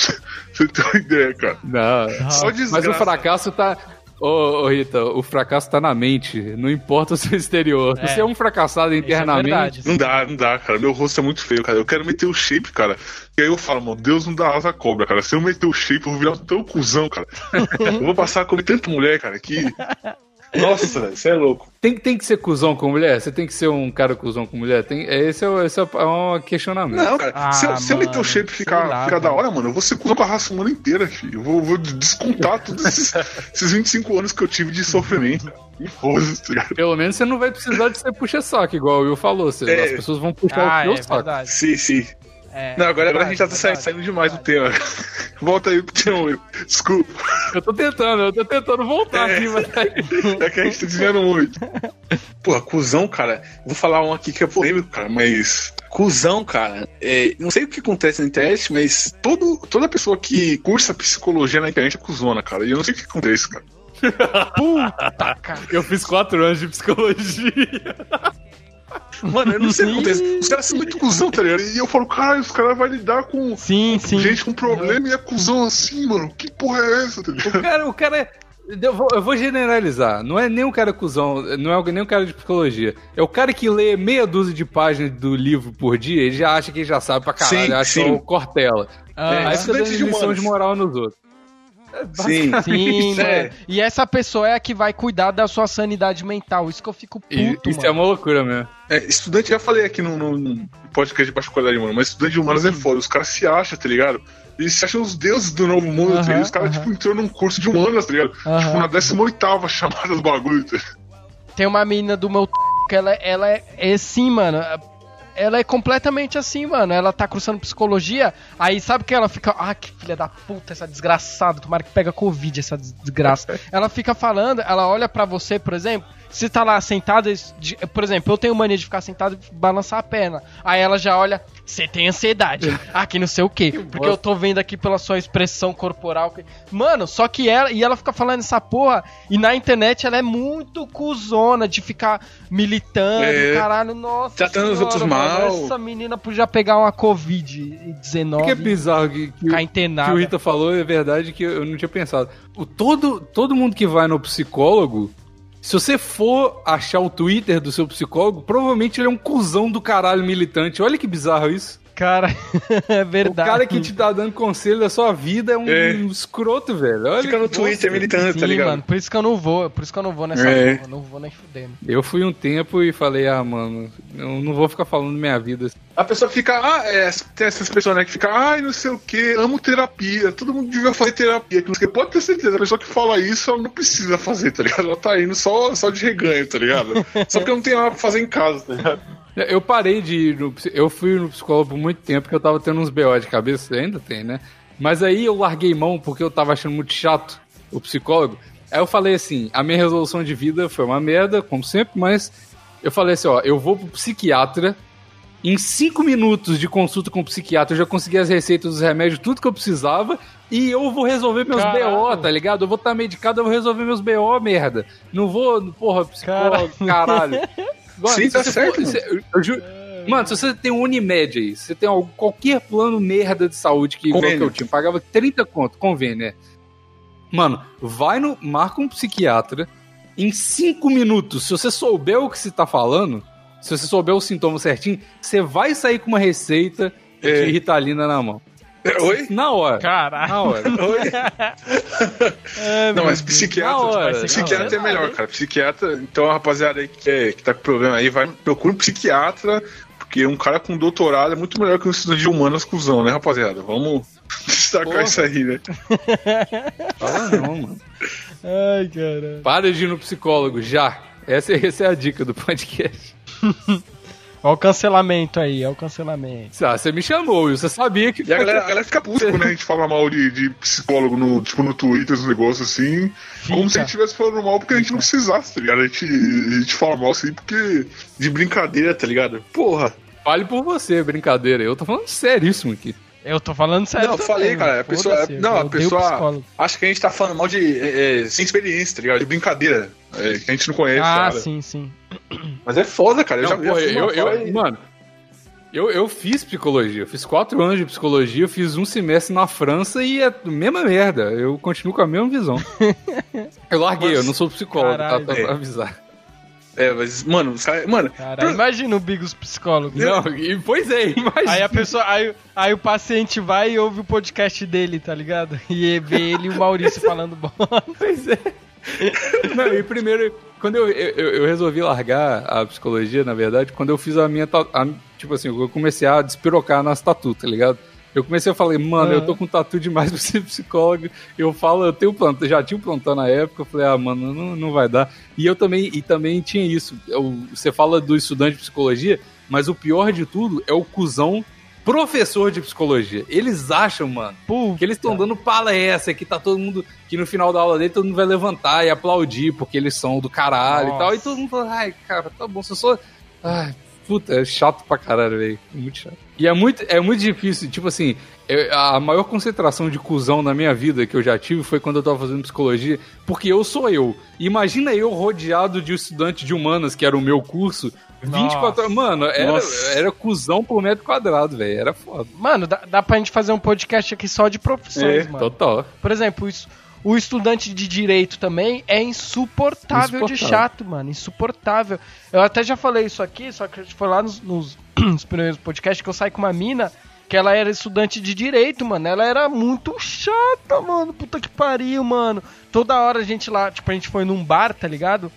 Você tem uma ideia, cara. Não. Só Mas o fracasso tá Ô, ô, Rita, o fracasso tá na mente, não importa o seu exterior. É. Você é um fracassado é internamente. É não dá, não dá, cara. Meu rosto é muito feio, cara. Eu quero meter o shape, cara. E aí eu falo, mano, Deus não dá asa à cobra, cara. Se eu meter o shape, eu vou virar tão cuzão, cara. eu vou passar a comer tanta mulher, cara, que. Nossa, você é louco. Tem, tem que ser cuzão com mulher? Você tem que ser um cara cuzão com mulher? Tem, esse, é, esse é um questionamento. Não, cara. Ah, se, eu, se eu meter o shape e ficar, lá, ficar da hora, mano, eu vou ser cuzão com a raça humana inteira, filho. Eu vou, vou descontar todos esses, esses 25 anos que eu tive de sofrimento. Tá Pelo menos você não vai precisar de ser puxa-saco, igual o Will falou. Você, é. As pessoas vão puxar ah, o seu é saco. Verdade. Sim, sim. É, não, agora, agora a gente já tá saindo, saindo demais do tema. Volta aí pro tema, Desculpa. Eu tô tentando, eu tô tentando voltar é, aqui, mas. Tá é que a gente tá dizendo muito. Pô, cuzão, cara. Vou falar um aqui que é polêmico, cara, mas. Cusão, cara. É, não sei o que acontece na internet, mas todo, toda pessoa que cursa psicologia na internet é cuzona, cara. E eu não sei o que acontece, cara. Puta, cara. Eu fiz quatro anos de psicologia. Mano, eu não sei o que acontece. Os caras são muito cuzão, tá ligado? E eu falo, cara, os caras vão lidar com, sim, com sim. gente com problema e é cuzão assim, mano. Que porra é essa, tá ligado? O cara, o cara é. Eu vou, eu vou, generalizar. Não é nem um cara cuzão, não é nem um cara de psicologia. É o cara que lê meia dúzia de páginas do livro por dia, ele já acha que já sabe pra caralho, sim, acha sim. que é o Cortella. Ah, é, aí fica dando lição de moral nos outros. Sim, sim é. E essa pessoa é a que vai cuidar da sua sanidade mental. Isso que eu fico puto, e, Isso é mano. é uma loucura mesmo. É, estudante, já falei aqui no, no, no podcast de particularidade, mano, mas estudante de humanos é foda. Os caras se acham, tá ligado? Eles se acham os deuses do novo mundo, uh -huh, tá Os caras, uh -huh. tipo, entrou num curso de humanas, tá ligado? Uh -huh. Tipo, na 18 chamada do bagulho. Tá? Tem uma menina do meu que ela, ela é, é sim, mano ela é completamente assim, mano. Ela tá cursando psicologia, aí sabe que ela fica. Ah, que filha da puta, essa desgraçada. Tomara que pega Covid, essa desgraça. ela fica falando, ela olha para você, por exemplo. Você tá lá sentado, por exemplo, eu tenho mania de ficar sentado e balançar a perna. Aí ela já olha, você tem ansiedade. Aqui não sei o quê. Porque eu tô vendo aqui pela sua expressão corporal. Mano, só que ela. E ela fica falando essa porra. E na internet ela é muito cuzona de ficar militando. É. Caralho, nossa. Tratando senhora, os outros mal. Essa menina podia pegar uma Covid-19. Que é bizarro que, que, o, que o Rita falou é verdade que eu não tinha pensado. O, todo, todo mundo que vai no psicólogo se você for achar o Twitter do seu psicólogo, provavelmente ele é um cuzão do caralho militante. Olha que bizarro isso. Cara, é verdade. O cara que te tá dando conselho da sua vida é um, é. escroto, velho. Olha Fica no Twitter militando, tá ligado? Mano, por isso que eu não vou, por isso que eu não vou nessa é. não vou nem fudendo. Eu fui um tempo e falei, ah, mano, eu não vou ficar falando minha vida. A pessoa fica, ah, é, tem essas pessoas, né, que fica, ai, não sei o que, amo terapia, todo mundo devia fazer terapia. Que pode ter certeza, a pessoa que fala isso, ela não precisa fazer, tá ligado? Ela tá indo só, só de reganho, tá ligado? só porque não tem nada pra fazer em casa, tá ligado? Eu parei de ir no, Eu fui no psicólogo por muito tempo porque eu tava tendo uns BO de cabeça, ainda tem, né? Mas aí eu larguei mão porque eu tava achando muito chato o psicólogo. Aí eu falei assim: a minha resolução de vida foi uma merda, como sempre, mas eu falei assim: ó, eu vou pro psiquiatra. Em cinco minutos de consulta com o psiquiatra, eu já consegui as receitas dos remédios, tudo que eu precisava, e eu vou resolver meus Caralho. BO, tá ligado? Eu vou estar tá medicado, eu vou resolver meus BO, merda. Não vou, porra, psicólogo, caralho. Sim, tá certo. For, eu, eu juro, Mano, se você tem um Unimed aí, se você tem algum, qualquer plano merda de saúde que, igual que eu tinha, pagava 30 conto, convênio, né? Mano, vai no. Marca um psiquiatra. Em 5 minutos, se você souber o que se tá falando, se você souber o sintoma certinho, você vai sair com uma receita é. de Ritalina na mão. Oi? Na hora. Caralho. Na hora. Oi? é, não, mas psiquiatra. Hora, psiquiatra é melhor, cara. Psiquiatra. Então, a rapaziada aí que, é, que tá com problema aí, vai, procura um psiquiatra, porque um cara com doutorado é muito melhor que um estudante de humanas cuzão, né, rapaziada? Vamos destacar Porra. isso aí, né? Fala não, mano. Ai, cara. Para de ir no psicólogo, já. Essa, essa é a dica do podcast. Olha o cancelamento aí, olha o cancelamento. Ah, você me chamou, você sabia que. E a galera, a galera fica puta quando a gente fala mal de, de psicólogo no, tipo, no Twitter, os negócios assim. Fica. Como se a gente estivesse falando mal porque a gente não precisasse, tá ligado? A gente, a gente fala mal assim porque. De brincadeira, tá ligado? Porra. Fale por você, brincadeira. Eu tô falando seríssimo aqui. Eu tô falando sério. Não, eu falei, cara. A pessoa, não, a pessoa acha que a gente tá falando mal de. É, é, sem experiência, tá ligado? De brincadeira. É, que a gente não conhece. Ah, cara. sim, sim. Mas é foda, cara. Eu não, já pô, eu, eu, eu Mano, eu, eu fiz psicologia. Eu fiz quatro anos de psicologia. Eu fiz um semestre na França e é a mesma merda. Eu continuo com a mesma visão. eu larguei, Mas, eu não sou psicólogo, tá? Pra é. avisar. É, mas, mano, mano. Cara, imagina o Bigos psicólogo. Não, e, pois é, imagina. Aí a pessoa. Aí, aí o paciente vai e ouve o podcast dele, tá ligado? E vê ele e o Maurício falando bom. Pois é. Não, e primeiro, quando eu, eu, eu, resolvi largar a psicologia, na verdade, quando eu fiz a minha. A, tipo assim, eu comecei a despirocar nas tatu, tá ligado? Eu comecei a falar, mano, eu tô com tatu demais pra ser psicólogo. Eu falo, eu tenho plantão, já tinha um plantão na época, eu falei, ah, mano, não, não vai dar. E eu também, e também tinha isso. Eu, você fala do estudante de psicologia, mas o pior de tudo é o cuzão professor de psicologia. Eles acham, mano, Puta. que eles estão dando palestra, que tá todo mundo. Que no final da aula dele todo mundo vai levantar e aplaudir, porque eles são do caralho Nossa. e tal. E todo mundo fala, ai, cara, tá bom, você só. Ai, puta, é chato pra caralho, velho. Muito chato. E é muito, é muito difícil, tipo assim, a maior concentração de cuzão na minha vida que eu já tive foi quando eu tava fazendo psicologia, porque eu sou eu. Imagina eu rodeado de estudante de humanas, que era o meu curso, 24 horas. Mano, era, era cuzão por metro quadrado, velho. Era foda. Mano, dá, dá pra gente fazer um podcast aqui só de profissões, é, mano. Total. Por exemplo, isso. O estudante de direito também é insuportável, insuportável, de chato, mano. Insuportável. Eu até já falei isso aqui, só que foi lá nos, nos, nos primeiros podcasts que eu saí com uma mina que ela era estudante de direito, mano. Ela era muito chata, mano. Puta que pariu, mano. Toda hora a gente lá, tipo, a gente foi num bar, tá ligado?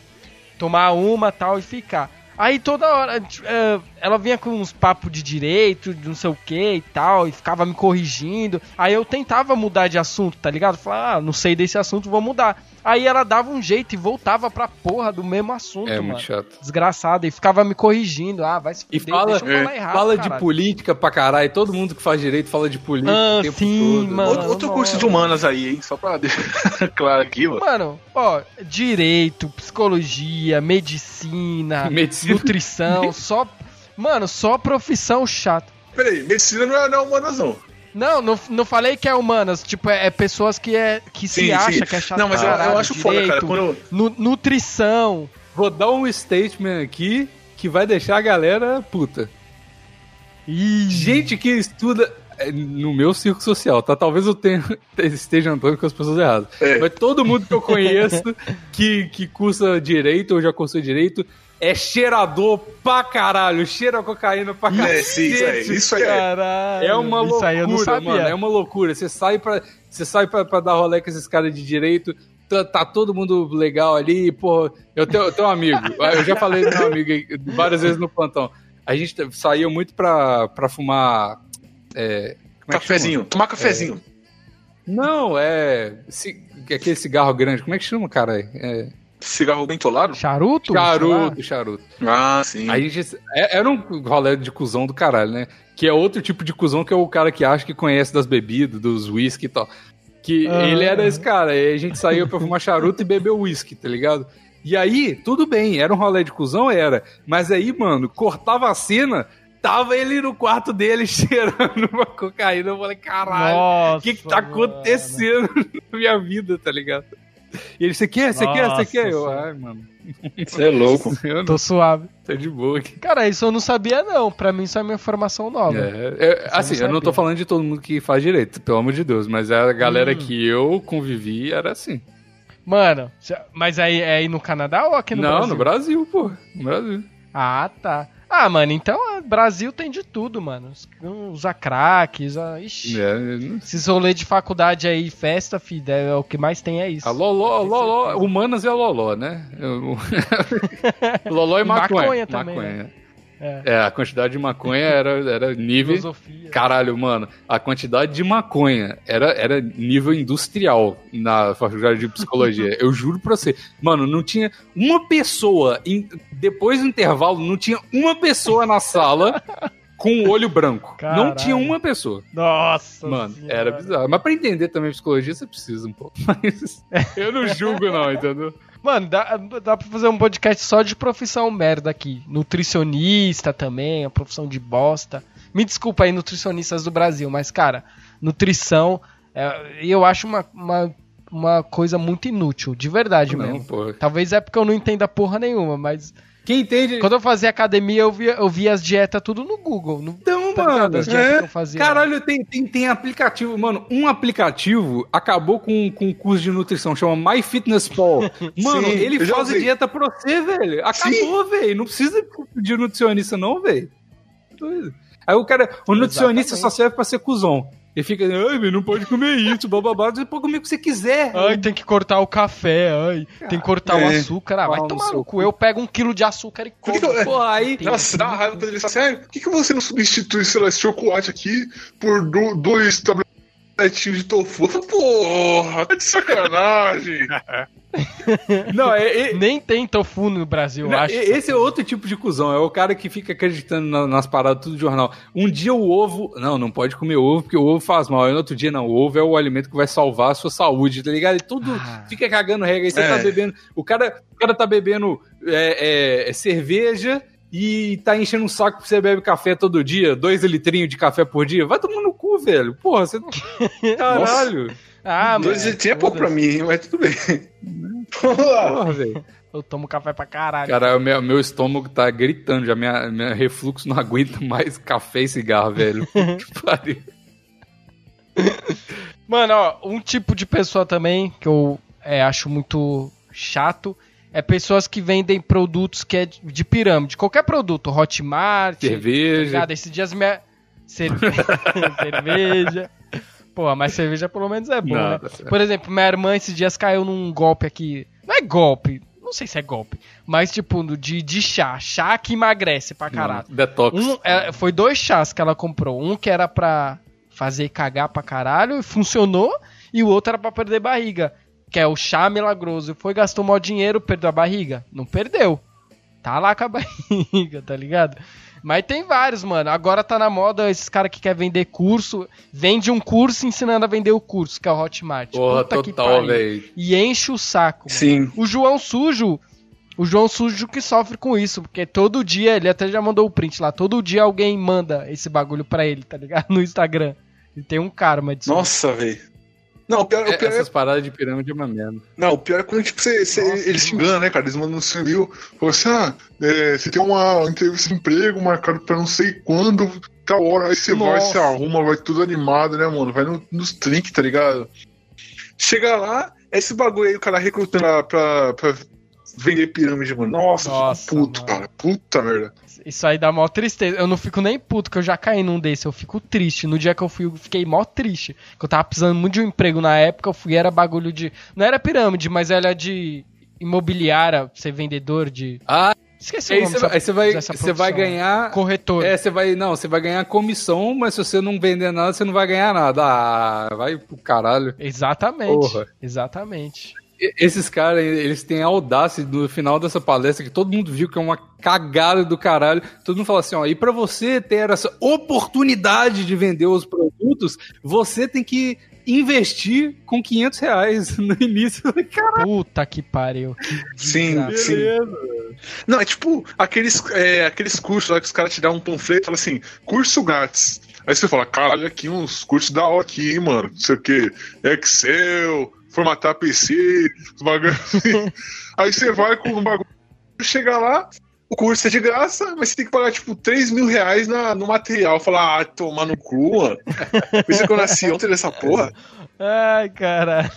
Tomar uma tal e ficar. Aí toda hora uh, ela vinha com uns papos de direito, de não sei o que e tal, e ficava me corrigindo. Aí eu tentava mudar de assunto, tá ligado? Falar, ah, não sei desse assunto, vou mudar. Aí ela dava um jeito e voltava pra porra do mesmo assunto, é, mano. Muito chato. Desgraçada. E ficava me corrigindo. Ah, vai se fuder, e fala, é, errado, fala de política pra caralho. Todo mundo que faz direito fala de política ah, o tempo sim, todo. Mano, outro, outro curso de humanas aí, hein? Só pra deixar claro aqui, mano. Mano, ó, direito, psicologia, medicina, medicina? nutrição, só... Mano, só profissão chata. Peraí, medicina não é, não é humanas, não. Não, não, não falei que é humanas. Tipo, é, é pessoas que, é, que sim, se acha que é chato. Não, mas eu, eu acho direito, foda, cara. Quando... Nu, nutrição. Vou dar um statement aqui que vai deixar a galera puta. Ih. Gente que estuda é, no meu círculo social, tá? Talvez eu tenha, esteja andando com as pessoas erradas. É. Mas todo mundo que eu conheço que, que cursa direito ou já cursou direito é cheirador pra caralho, cheira cocaína pra caralho. É, sim, isso aí, isso aí. Caralho, é uma loucura, aí eu não sabia. mano, é uma loucura. Você sai pra, você sai pra, pra dar rolê com esses caras de direito, tá, tá, todo mundo legal ali, pô, eu tenho, eu tenho um amigo, eu já falei do meu amigo várias vezes no plantão, a gente saía muito pra, pra fumar... É, é cafezinho, tomar cafezinho. É, não, é, aquele cigarro grande, como é que chama, cara? É... Cigarro bentolado? Charuto? Charuto, charuto. Ah, sim. Aí gente, é, era um rolê de cuzão do caralho, né? Que é outro tipo de cuzão que é o cara que acha que conhece das bebidas, dos whisky e tal. Que ah. ele era esse cara, aí a gente saiu pra fumar charuto e beber whisky, tá ligado? E aí, tudo bem, era um rolê de cuzão, era. Mas aí, mano, cortava a cena, tava ele no quarto dele cheirando uma cocaína. Eu falei, caralho, o que que tá mano. acontecendo na minha vida, tá ligado? E ele, você quer? Você quer? Você quer? Eu, ai, mano. Você é louco. Eu Tô suave. Tô de boa aqui. Cara, isso eu não sabia, não. Pra mim, isso é uma informação nova. É, é assim, não eu não tô falando de todo mundo que faz direito, pelo amor de Deus, mas a galera hum. que eu convivi era assim. Mano, mas aí é aí no Canadá ou aqui no não, Brasil? Não, no Brasil, pô. No Brasil. Ah, tá. Ah, mano, então Brasil tem de tudo, mano. Usa crack, usa. Ixi. É, esses rolês de faculdade aí, festa, filho, é, o que mais tem é isso. A Loló, Loló, Humanas é a Loló, né? Loló e maconha. Maconha também. Maconha. Né? É. é. a quantidade de maconha era, era nível. Filosofia. Caralho, mano. A quantidade de maconha era, era nível industrial na faculdade de psicologia. Eu juro pra você. Mano, não tinha uma pessoa. Em, depois do intervalo, não tinha uma pessoa na sala. com o olho branco. Caralho. Não tinha uma pessoa. Nossa. Mano, senhora. era bizarro. Mas pra entender também psicologia, você precisa um pouco. Mas eu não julgo, não, entendeu? Mano, dá, dá pra fazer um podcast só de profissão merda aqui. Nutricionista também, a profissão de bosta. Me desculpa aí, nutricionistas do Brasil, mas, cara, nutrição, é, eu acho uma, uma, uma, coisa muito inútil, de verdade não, mesmo. Porra. Talvez é porque eu não entenda porra nenhuma, mas quem entende. Quando eu fazia academia, eu via, eu via as dietas tudo no Google. No, então, mano. É. Caralho, tem, tem, tem aplicativo. Mano, um aplicativo acabou com, com um curso de nutrição, chama MyFitnessPal. Mano, Sim, ele faz dieta pra você, velho. Acabou, velho. Não precisa de nutricionista, não, velho. Aí o cara, o nutricionista Exatamente. só serve pra ser cuzão. E fica, ai, não pode comer isso, bababá. Você pode comer o que você quiser. Ai, tem que cortar o café, ai, tem que cortar é. o açúcar. Ah, vai Fala tomar no cu. Eu pego um quilo de açúcar e como. Que Pô, aí... Nossa, dá uma raiva quando ele fala assim, por que, que você não substitui, sei lá, esse chocolate aqui por do, dois tabletinhos de tofu? Porra, tá de sacanagem. Não, é, é, Nem tem tofu no Brasil, não, acho. Esse é outro tipo de cuzão. É o cara que fica acreditando na, nas paradas tudo de jornal. Um dia o ovo. Não, não pode comer ovo porque o ovo faz mal. Aí no outro dia, não. O ovo é o alimento que vai salvar a sua saúde, tá ligado? E tudo ah. fica cagando regra. Aí você tá é. tá bebendo. O cara, o cara tá bebendo é, é, cerveja e tá enchendo um saco porque você bebe café todo dia, dois litrinhos de café por dia. Vai tomar no cu, velho. Porra, você. Caralho. Ah, mas. Dois é pouco pra mim, mas tudo bem. Porra, velho. Eu tomo café pra caralho. Cara, o meu, meu estômago tá gritando já. Minha, minha refluxo não aguenta mais café e cigarro, velho. que pariu. Mano, ó, um tipo de pessoa também que eu é, acho muito chato é pessoas que vendem produtos que é de pirâmide. Qualquer produto, Hotmart, cerveja. Tá Esses dias minha. Cerve... cerveja. Pô, mas cerveja pelo menos é bom, né? Por exemplo, minha irmã esses dias caiu num golpe aqui. Não é golpe, não sei se é golpe, mas tipo, de, de chá. Chá que emagrece pra caralho. Não, detox. Um, é, foi dois chás que ela comprou. Um que era pra fazer cagar pra caralho e funcionou. E o outro era pra perder barriga. Que é o chá milagroso. Foi, gastou maior dinheiro, perdeu a barriga? Não perdeu. Tá lá com a barriga, tá ligado? Mas tem vários, mano. Agora tá na moda esses caras que quer vender curso, vende um curso ensinando a vender o curso, que é o Hotmart. Porra, Puta total, velho. E enche o saco. Sim. Mano. O João Sujo, o João Sujo que sofre com isso, porque todo dia, ele até já mandou o print lá, todo dia alguém manda esse bagulho pra ele, tá ligado? No Instagram. Ele tem um karma disso. Nossa, velho. Não, o pior, o é, pior Essas é... paradas de pirâmide é uma merda. Não, o pior é quando tipo, você, você, eles se enganam, né, cara? Eles mandam no civil, falam assim: ah, é, você tem uma entrevista de emprego marcada pra não sei quando, tal hora, aí você Nossa. vai, se arruma, vai tudo animado, né, mano? Vai no, nos trinks, tá ligado? Chega lá, esse bagulho aí, o cara recrutando pra, pra, pra vender pirâmide, mano. Nossa, Nossa puto, mano. cara. Puta merda. Isso aí dá mó tristeza. Eu não fico nem puto, que eu já caí num desse. Eu fico triste. No dia que eu fui, eu fiquei mó triste. Que eu tava precisando muito de um emprego na época. Eu fui, era bagulho de. Não era pirâmide, mas era de imobiliária, ser vendedor de. Ah, Esqueci aí você, aí você vai, você vai ganhar corretor. É, você vai não, você vai ganhar comissão, mas se você não vender nada, você não vai ganhar nada. Ah, vai pro caralho. Exatamente. Porra. Exatamente esses caras, eles têm a audácia no final dessa palestra, que todo mundo viu que é uma cagada do caralho. Todo mundo fala assim: ó, e para você ter essa oportunidade de vender os produtos, você tem que investir com 500 reais no início. Caralho. Puta que pariu. Que sim, sim. Não, é tipo aqueles, é, aqueles cursos lá que os caras te dão um panfleto e falam assim: curso grátis. Aí você fala, caralho, aqui uns cursos da hora aqui, mano. Não sei o que. Excel, formatar PC, bagulho Aí você vai com um bagulho, chega lá, o curso é de graça, mas você tem que pagar, tipo, 3 mil reais na, no material. Falar, ah, tomar no cu, mano. Pensei que eu nasci ontem dessa porra. Ai, cara.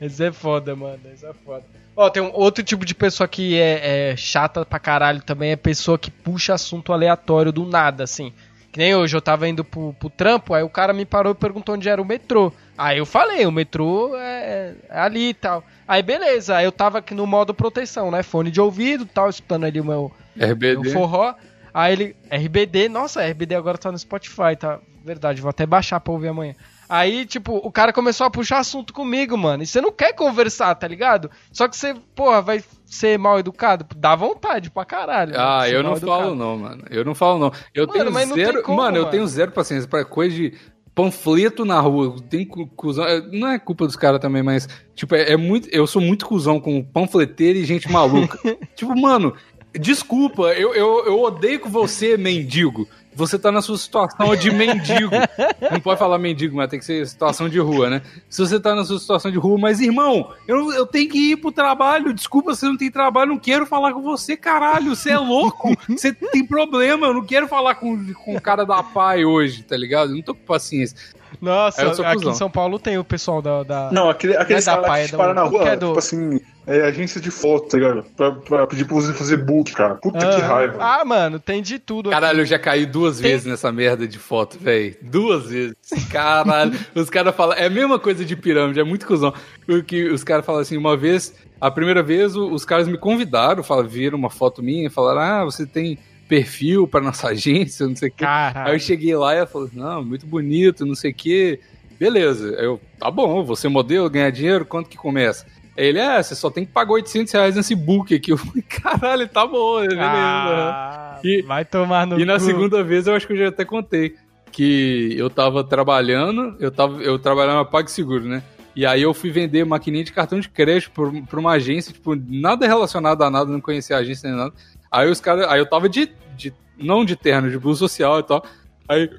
Isso é foda, mano. Isso é foda. Ó, tem um outro tipo de pessoa que é, é, chata pra caralho também, é pessoa que puxa assunto aleatório do nada, assim. Que nem hoje, eu tava indo pro, pro trampo, aí o cara me parou e perguntou onde era o metrô. Aí eu falei, o metrô é, é ali e tal. Aí beleza, aí eu tava aqui no modo proteção, né? Fone de ouvido tal, escutando ali o meu, RBD. meu forró. Aí ele, RBD, nossa, RBD agora tá no Spotify, tá? Verdade, vou até baixar pra ouvir amanhã. Aí, tipo, o cara começou a puxar assunto comigo, mano. E você não quer conversar, tá ligado? Só que você, porra, vai ser mal educado. Dá vontade pra caralho. Ah, eu não educado. falo não, mano. Eu não falo não. Eu mano, tenho zero. Como, mano, mano, eu tenho zero paciência pra coisa de panfleto na rua. Tem cuzão. É, não é culpa dos caras também, mas, tipo, é, é, muito. Eu sou muito cuzão com panfleteiro e gente maluca. tipo, mano, desculpa, eu, eu, eu odeio com você, mendigo você tá na sua situação de mendigo. Não pode falar mendigo, mas tem que ser situação de rua, né? Se você tá na sua situação de rua, mas irmão, eu, eu tenho que ir pro trabalho, desculpa, você não tem trabalho, não quero falar com você, caralho, você é louco, você tem problema, eu não quero falar com, com o cara da PAI hoje, tá ligado? Eu não tô com paciência. Nossa, aqui em São Paulo tem o pessoal da. da não, aquele, é caras que te param na rua, é do... tipo assim, É agência de foto, tá ligado? Pra, pra pedir pra você fazer book, cara. Puta ah, que raiva. Ah, mano, tem de tudo. Aqui. Caralho, eu já caí duas tem... vezes nessa merda de foto, velho. Duas vezes. Caralho. os caras falam. É a mesma coisa de pirâmide, é muito cuzão. Porque os caras falam assim, uma vez. A primeira vez, os caras me convidaram, falaram, viram uma foto minha e falaram: Ah, você tem perfil para nossa agência, não sei o que. Aí eu cheguei lá e ela falou: Não, muito bonito, não sei o que. Beleza. Eu, tá bom, você modelo, ganhar dinheiro, quanto que começa? Ele, é, você só tem que pagar 800 reais nesse book aqui. Eu falei, caralho, tá bom, beleza. Ah, e, vai tomar no E cu. na segunda vez eu acho que eu já até contei que eu tava trabalhando, eu, tava, eu trabalhava na PagSeguro, né? E aí eu fui vender maquininha de cartão de crédito pra, pra uma agência, tipo, nada relacionado a nada, não conhecia a agência nem nada. Aí os caras, aí eu tava de, de, não de terno, de blusa social e tal. Aí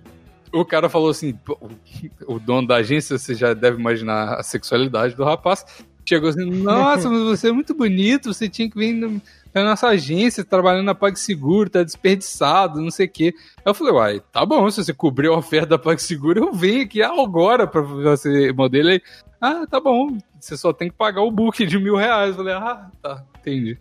o cara falou assim, o dono da agência, você já deve imaginar a sexualidade do rapaz, chegou assim, nossa, mas você é muito bonito, você tinha que vir na nossa agência, trabalhando na PagSeguro, tá desperdiçado, não sei o quê. Eu falei, uai, tá bom, se você cobriu a oferta da PagSeguro, eu venho aqui agora pra você modelo aí. Ah, tá bom, você só tem que pagar o book de mil reais. Eu falei, ah, tá, entendi.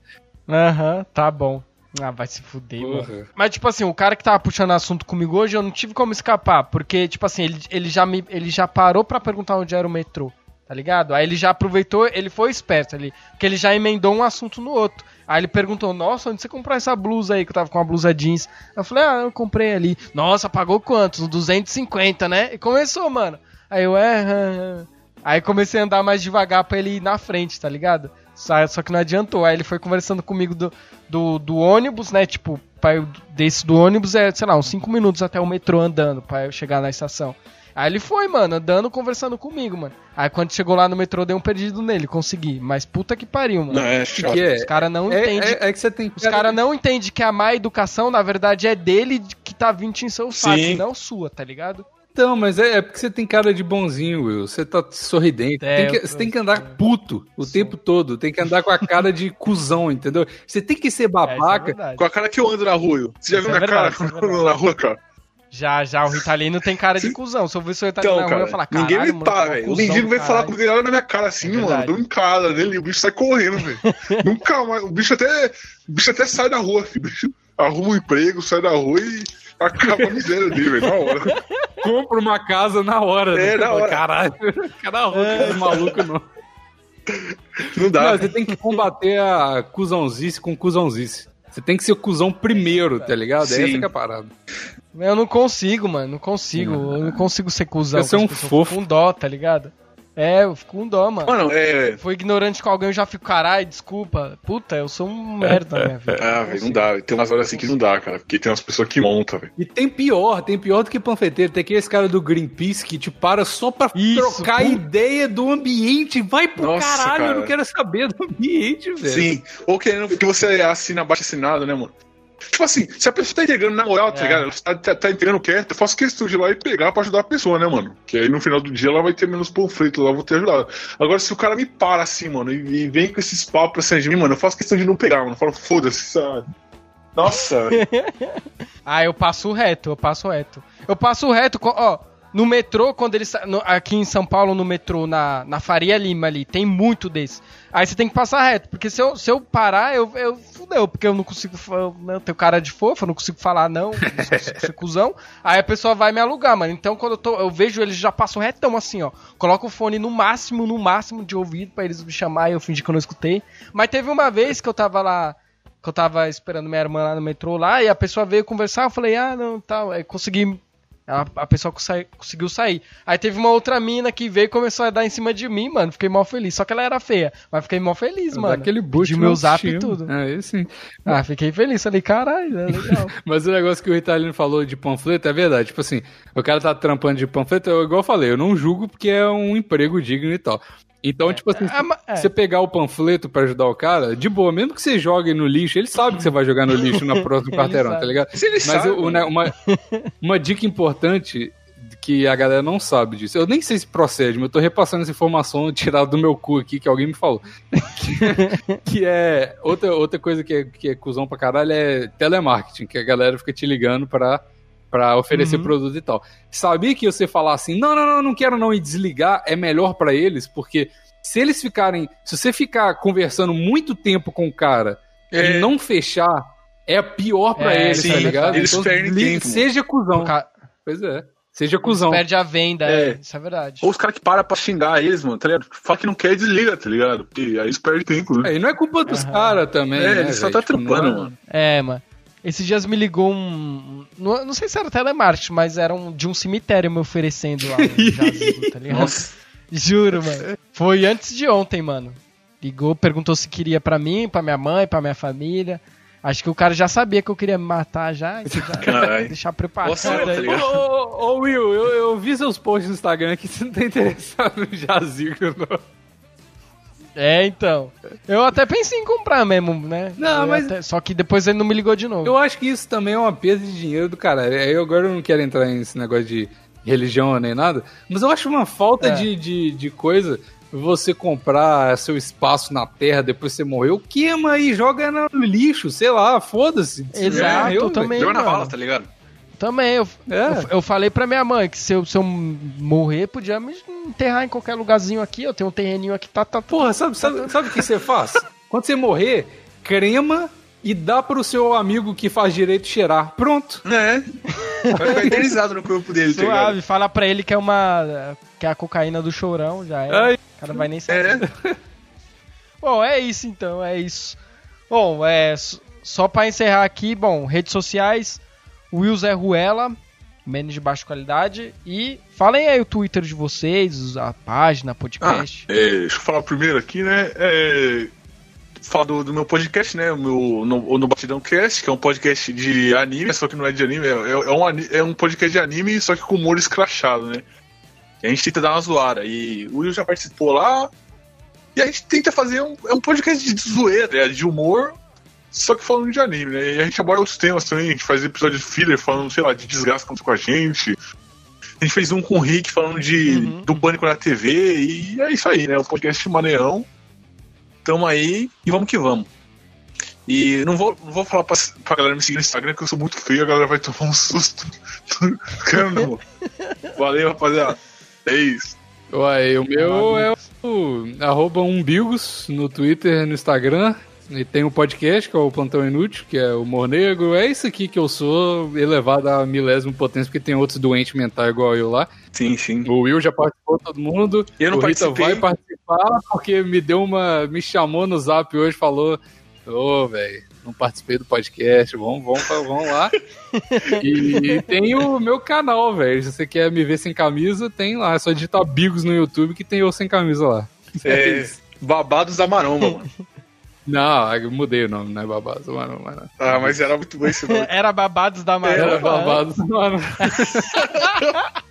Aham, uhum, tá bom. Ah, vai se fuder, mano. Mas, tipo assim, o cara que tava puxando assunto comigo hoje, eu não tive como escapar. Porque, tipo assim, ele, ele, já, me, ele já parou pra perguntar onde era o metrô tá ligado? Aí ele já aproveitou, ele foi esperto ali, porque ele já emendou um assunto no outro. Aí ele perguntou, nossa, onde você comprou essa blusa aí, que eu tava com uma blusa jeans? Eu falei, ah, eu comprei ali. Nossa, pagou quantos? 250, né? E começou, mano. Aí eu, é... Aí comecei a andar mais devagar pra ele ir na frente, tá ligado? Só que não adiantou. Aí ele foi conversando comigo do, do, do ônibus, né? Tipo, eu, desse do ônibus é, sei lá, uns 5 minutos até o metrô andando pra eu chegar na estação. Aí ele foi, mano, andando, conversando comigo, mano. Aí quando chegou lá no metrô, dei um perdido nele, consegui. Mas puta que pariu, mano. Não, é chato. Que Os caras não é, entendem. É, é, que você tem. Os caras não entendem que a má educação, na verdade, é dele que tá vindo em seu saco, não sua, tá ligado? Então, mas é, é, porque você tem cara de bonzinho, Will. Você tá sorridente. É, tem que, você tem que andar puto o tempo todo. Tem que andar com a cara de cuzão, entendeu? Você tem que ser é, é babaca. É, com a cara que eu ando na rua, Will. Você já viu minha verdade, cara quando eu ando na rua, cara? Já, já, o Ritalino tem cara de cuzão. Se eu ver o Ritalino então, na rua, eu falar, Ninguém me para, velho. O mendigo vem falar comigo, olha na minha cara assim, é mano. Dou um cara nele, o bicho sai correndo, velho. Nunca mais. O bicho até. O bicho até sai da rua, filho. O bicho arruma um emprego, sai da rua e acaba a miséria dele, velho, na hora. Compra uma casa na hora. É, né? na hora. Caralho. Cada roupa é. maluco, não. Não dá. Não, você tem que combater a cuzãozice com cuzãozice. Você tem que ser o cuzão primeiro, tá ligado? Sim. Essa que é a parada. Eu não consigo, mano. Não consigo. Eu não consigo ser cuzão. Você é um fofo. Com dó, tá ligado? É, eu fico com dó, mano. Mano, é. Foi ignorante com alguém, eu já fico, caralho, desculpa. Puta, eu sou um merda na minha vida. Ah, velho, não dá. Tem umas horas assim que não dá, cara. Porque tem umas pessoas que montam, velho. E tem pior, tem pior do que panfleteiro. Tem aqueles caras do Greenpeace que te para só pra Isso, trocar pô. ideia do ambiente. Vai pro Nossa, caralho, cara. eu não quero saber do ambiente, velho. Sim. Ou querendo que você assina abaixo assinado, né, mano? Tipo assim, se a pessoa tá entregando na moral, tá é. ligado? Ela tá, tá, tá entregando quieto, eu faço questão de ir lá e pegar pra ajudar a pessoa, né, mano? Que aí no final do dia ela vai ter menos panfleto lá, eu vou ter ajudado. Agora, se o cara me para assim, mano, e, e vem com esses papos assim de mim, mano, eu faço questão de não pegar, mano. Eu falo, foda-se, sabe? Nossa. ah, eu passo reto, eu passo reto. Eu passo reto, ó. No metrô, quando eles. Aqui em São Paulo, no metrô, na, na Faria Lima ali, tem muito desse. Aí você tem que passar reto, porque se eu, se eu parar, eu, eu fudeu, porque eu não consigo. Eu, eu tenho cara de fofo, eu não consigo falar não, não consigo ser cuzão. Aí a pessoa vai me alugar, mano. Então quando eu tô. Eu vejo eles já passam retão assim, ó. Coloca o fone no máximo, no máximo de ouvido para eles me chamar e eu fingi que eu não escutei. Mas teve uma vez que eu tava lá que eu tava esperando minha irmã lá no metrô lá, e a pessoa veio conversar, eu falei, ah, não, tal. Aí consegui a, a pessoa conseguiu sair. Aí teve uma outra mina que veio e começou a dar em cima de mim, mano. Fiquei mal feliz. Só que ela era feia. Mas fiquei mal feliz, mano. Aquele boost de meu zap e tudo. É, sim. Ah, fiquei feliz. Falei, caralho, é legal. Mas o negócio que o Italino falou de panfleto é verdade. Tipo assim, o cara tá trampando de panfleto, eu, igual eu falei, eu não julgo porque é um emprego digno e tal. Então, é, tipo assim, é, se você pegar o panfleto para ajudar o cara, de boa, mesmo que você jogue no lixo, ele sabe que você vai jogar no lixo na próxima quarteirão, tá ligado? Mas sabe, o, né, uma, uma dica importante que a galera não sabe disso. Eu nem sei se procede, mas eu tô repassando essa informação tirada do meu cu aqui, que alguém me falou. que, que, é. Outra, outra coisa que é, que é cuzão pra caralho é telemarketing, que a galera fica te ligando pra, para oferecer uhum. produto e tal. Sabia que você falar assim, não, não, não, não quero não e desligar é melhor para eles, porque se eles ficarem, se você ficar conversando muito tempo com o cara é. e não fechar, é pior para é, eles, sim, tá ligado? Eles então, perdem tempo. Seja cuzão. Ca... Pois é. Seja cuzão. Eles perde a venda, é. é. isso é verdade. Ou os caras que param pra xingar eles, mano, tá ligado? Fala que não quer e desliga, tá ligado? Porque aí eles perdem tempo. Né? É, e não é culpa dos uhum. caras também. É, né, ele só tá tipo, trampando, é... mano. É, mano. Esses dias me ligou um. Não, não sei se era telemarketing, mas era um, de um cemitério me oferecendo lá um jazigo, tá ligado? Nossa. Juro, mano. Foi antes de ontem, mano. Ligou, perguntou se queria pra mim, pra minha mãe, pra minha família. Acho que o cara já sabia que eu queria me matar já, então já deixar preparado. Nossa, ô, ô, ô, Will, eu, eu, vi seus posts no Instagram que você não tá interessado no jazigo, não. É, então. Eu até pensei em comprar mesmo, né? Não, eu mas. Até... Só que depois ele não me ligou de novo. Eu acho que isso também é uma perda de dinheiro do cara. Eu agora não quero entrar nesse negócio de religião nem nada, mas eu acho uma falta é. de, de, de coisa você comprar seu espaço na terra depois você morreu, queima e joga no lixo, sei lá, foda-se. Exato, eu também. Joga na vala, tá ligado? Também, eu, é. eu, eu, falei pra minha mãe que se eu, se eu morrer, podia me enterrar em qualquer lugarzinho aqui, eu tenho um terreninho aqui, tá, tá, Porra, sabe, sabe, sabe o que você faz? Quando você morrer, crema e dá pro seu amigo que faz direito cheirar. Pronto. É. Vai ficar eternizado no corpo dele, tá Suave, tá fala pra ele que é uma. que é a cocaína do chorão, já é. Ai. O cara não vai nem saber. É. Bom, é isso então, é isso. Bom, é. Só pra encerrar aqui, bom, redes sociais, Will Zé Ruela, menos de baixa qualidade. E falem aí o Twitter de vocês, a página, podcast. Ah, é, deixa eu falar primeiro aqui, né? É, falar do, do, meu podcast, né? O meu, no, no Batidão Cast, que é um podcast de anime, só que não é de anime, é, é, é um, é um podcast de anime, só que com humor escrachado, né? E a gente tenta dar uma zoada. E o Will já participou lá. E a gente tenta fazer um, é um podcast de zoeira, de humor, só que falando de anime, né? E a gente aborda outros temas também. A gente faz episódios de filler falando, sei lá, de desgraça com a gente. A gente fez um com o Rick falando de, uhum. do pânico na TV. E é isso aí, né? Um podcast maneirão. Tamo aí e vamos que vamos. E não vou, não vou falar pra, pra galera me seguir no Instagram, porque eu sou muito feio, a galera vai tomar um susto. Cara, Valeu, rapaziada. É isso. Uai, o meu é o arroba umbigos no Twitter no Instagram. E tem um podcast, que é o Plantão Inútil, que é o Humor Negro. É isso aqui que eu sou, elevado a milésimo potência, porque tem outros doentes mentais igual eu lá. Sim, sim. O Will já participou, todo mundo. Eu não o Rita vai participar, porque me deu uma. Me chamou no zap hoje, falou. Ô, oh, velho, não participei do podcast, vamos, vamos, vamos lá. e tem o meu canal, velho. Se você quer me ver sem camisa, tem lá. É só digitar Bigos no YouTube que tem eu sem camisa lá. É, babados da maromba, mano. Não, eu mudei o nome, não é Babados da Maromba. Não. Ah, mas era muito bom esse nome. era Babados da Maromba. Era Babados da Maromba.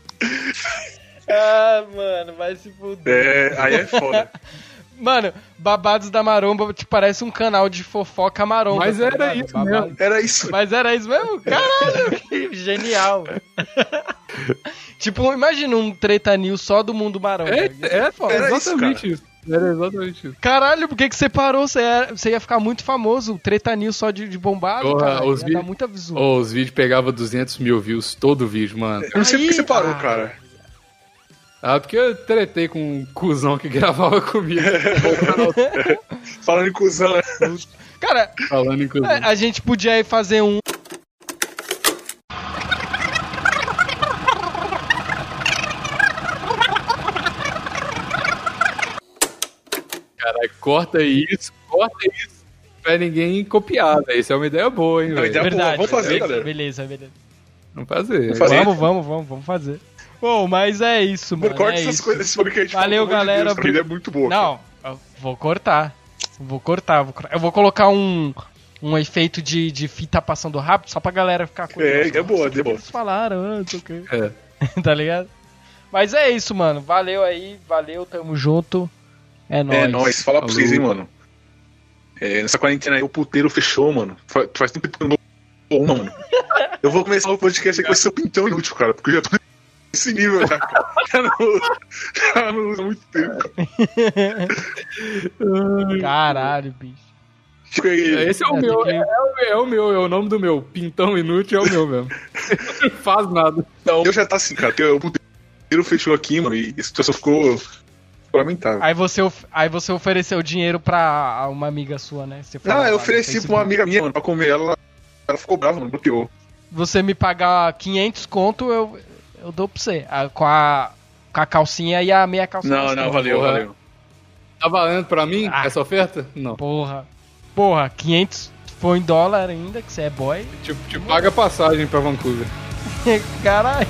ah, mano, vai se fuder. É, aí é foda. Mano, Babados da Maromba te parece um canal de fofoca maromba. Mas tá era isso Babados. mesmo. Era isso. Mas era isso mesmo? Caralho, genial. tipo, imagina um treta news só do mundo maromba. É, é, é exatamente isso. isso. Era exatamente isso. Caralho, por que, que você parou? Você ia, você ia ficar muito famoso. Treta News só de, de bombado, Porra, cara. Os ia muita visual. Oh, os vídeos pegavam 200 mil views todo vídeo, mano. Eu não sei por que você parou, ah. cara. Ah, porque eu tretei com um cuzão que gravava comigo. Falando em cuzão, né? Cara, Falando em cuzão. a gente podia ir fazer um corta isso, corta isso pra ninguém copiar, velho. Isso é uma ideia boa, hein, velho. É verdade. Vamos fazer, galera. Beleza, beleza. Vamos fazer. Vamos, fazer. vamos, vamos, vamos, vamos fazer. Bom, mas é isso, mano. Corta é essas isso. coisas, esse podcast. Valeu, galera. De Deus, é muito boa. Não, vou cortar. Vou cortar, vou cortar. Eu vou colocar um, um efeito de, de fita passando rápido só pra galera ficar curiosa. É, é boa, é boa. Eles falaram, ah, não sei o quê. É. tá ligado? Mas é isso, mano. Valeu aí, valeu, tamo junto. É nóis. É nóis. Fala pra vocês, hein, mano. É, nessa quarentena aí o puteiro fechou, mano. Faz, faz tempo que eu não vou mano. Eu vou começar o podcast aqui com esse pintão inútil, cara, porque eu já tô nesse nível já, cara. Já não, já não uso há muito tempo. Caralho, bicho. Esse é o é, meu, é, é, é, o meu, é o nome do meu. Pintão inútil é o meu mesmo. não faz nada. Não, eu já tá assim, cara, porque o puteiro fechou aqui, mano, e a situação ficou lamentável. Aí você, aí você ofereceu dinheiro pra uma amiga sua, né? Você não, eu ofereci pra uma amiga minha, mano, pra comer ela. Ela ficou brava, mano, bloqueou. Você me pagar 500 conto, eu, eu dou pra você. A, com, a, com a calcinha e a meia calcinha. Não, não, valeu, porra. valeu. Tá valendo pra mim ah, essa oferta? Não. Porra. Porra, 500 foi em dólar ainda, que você é boy. Tipo, te paga passagem pra Vancouver. Caralho.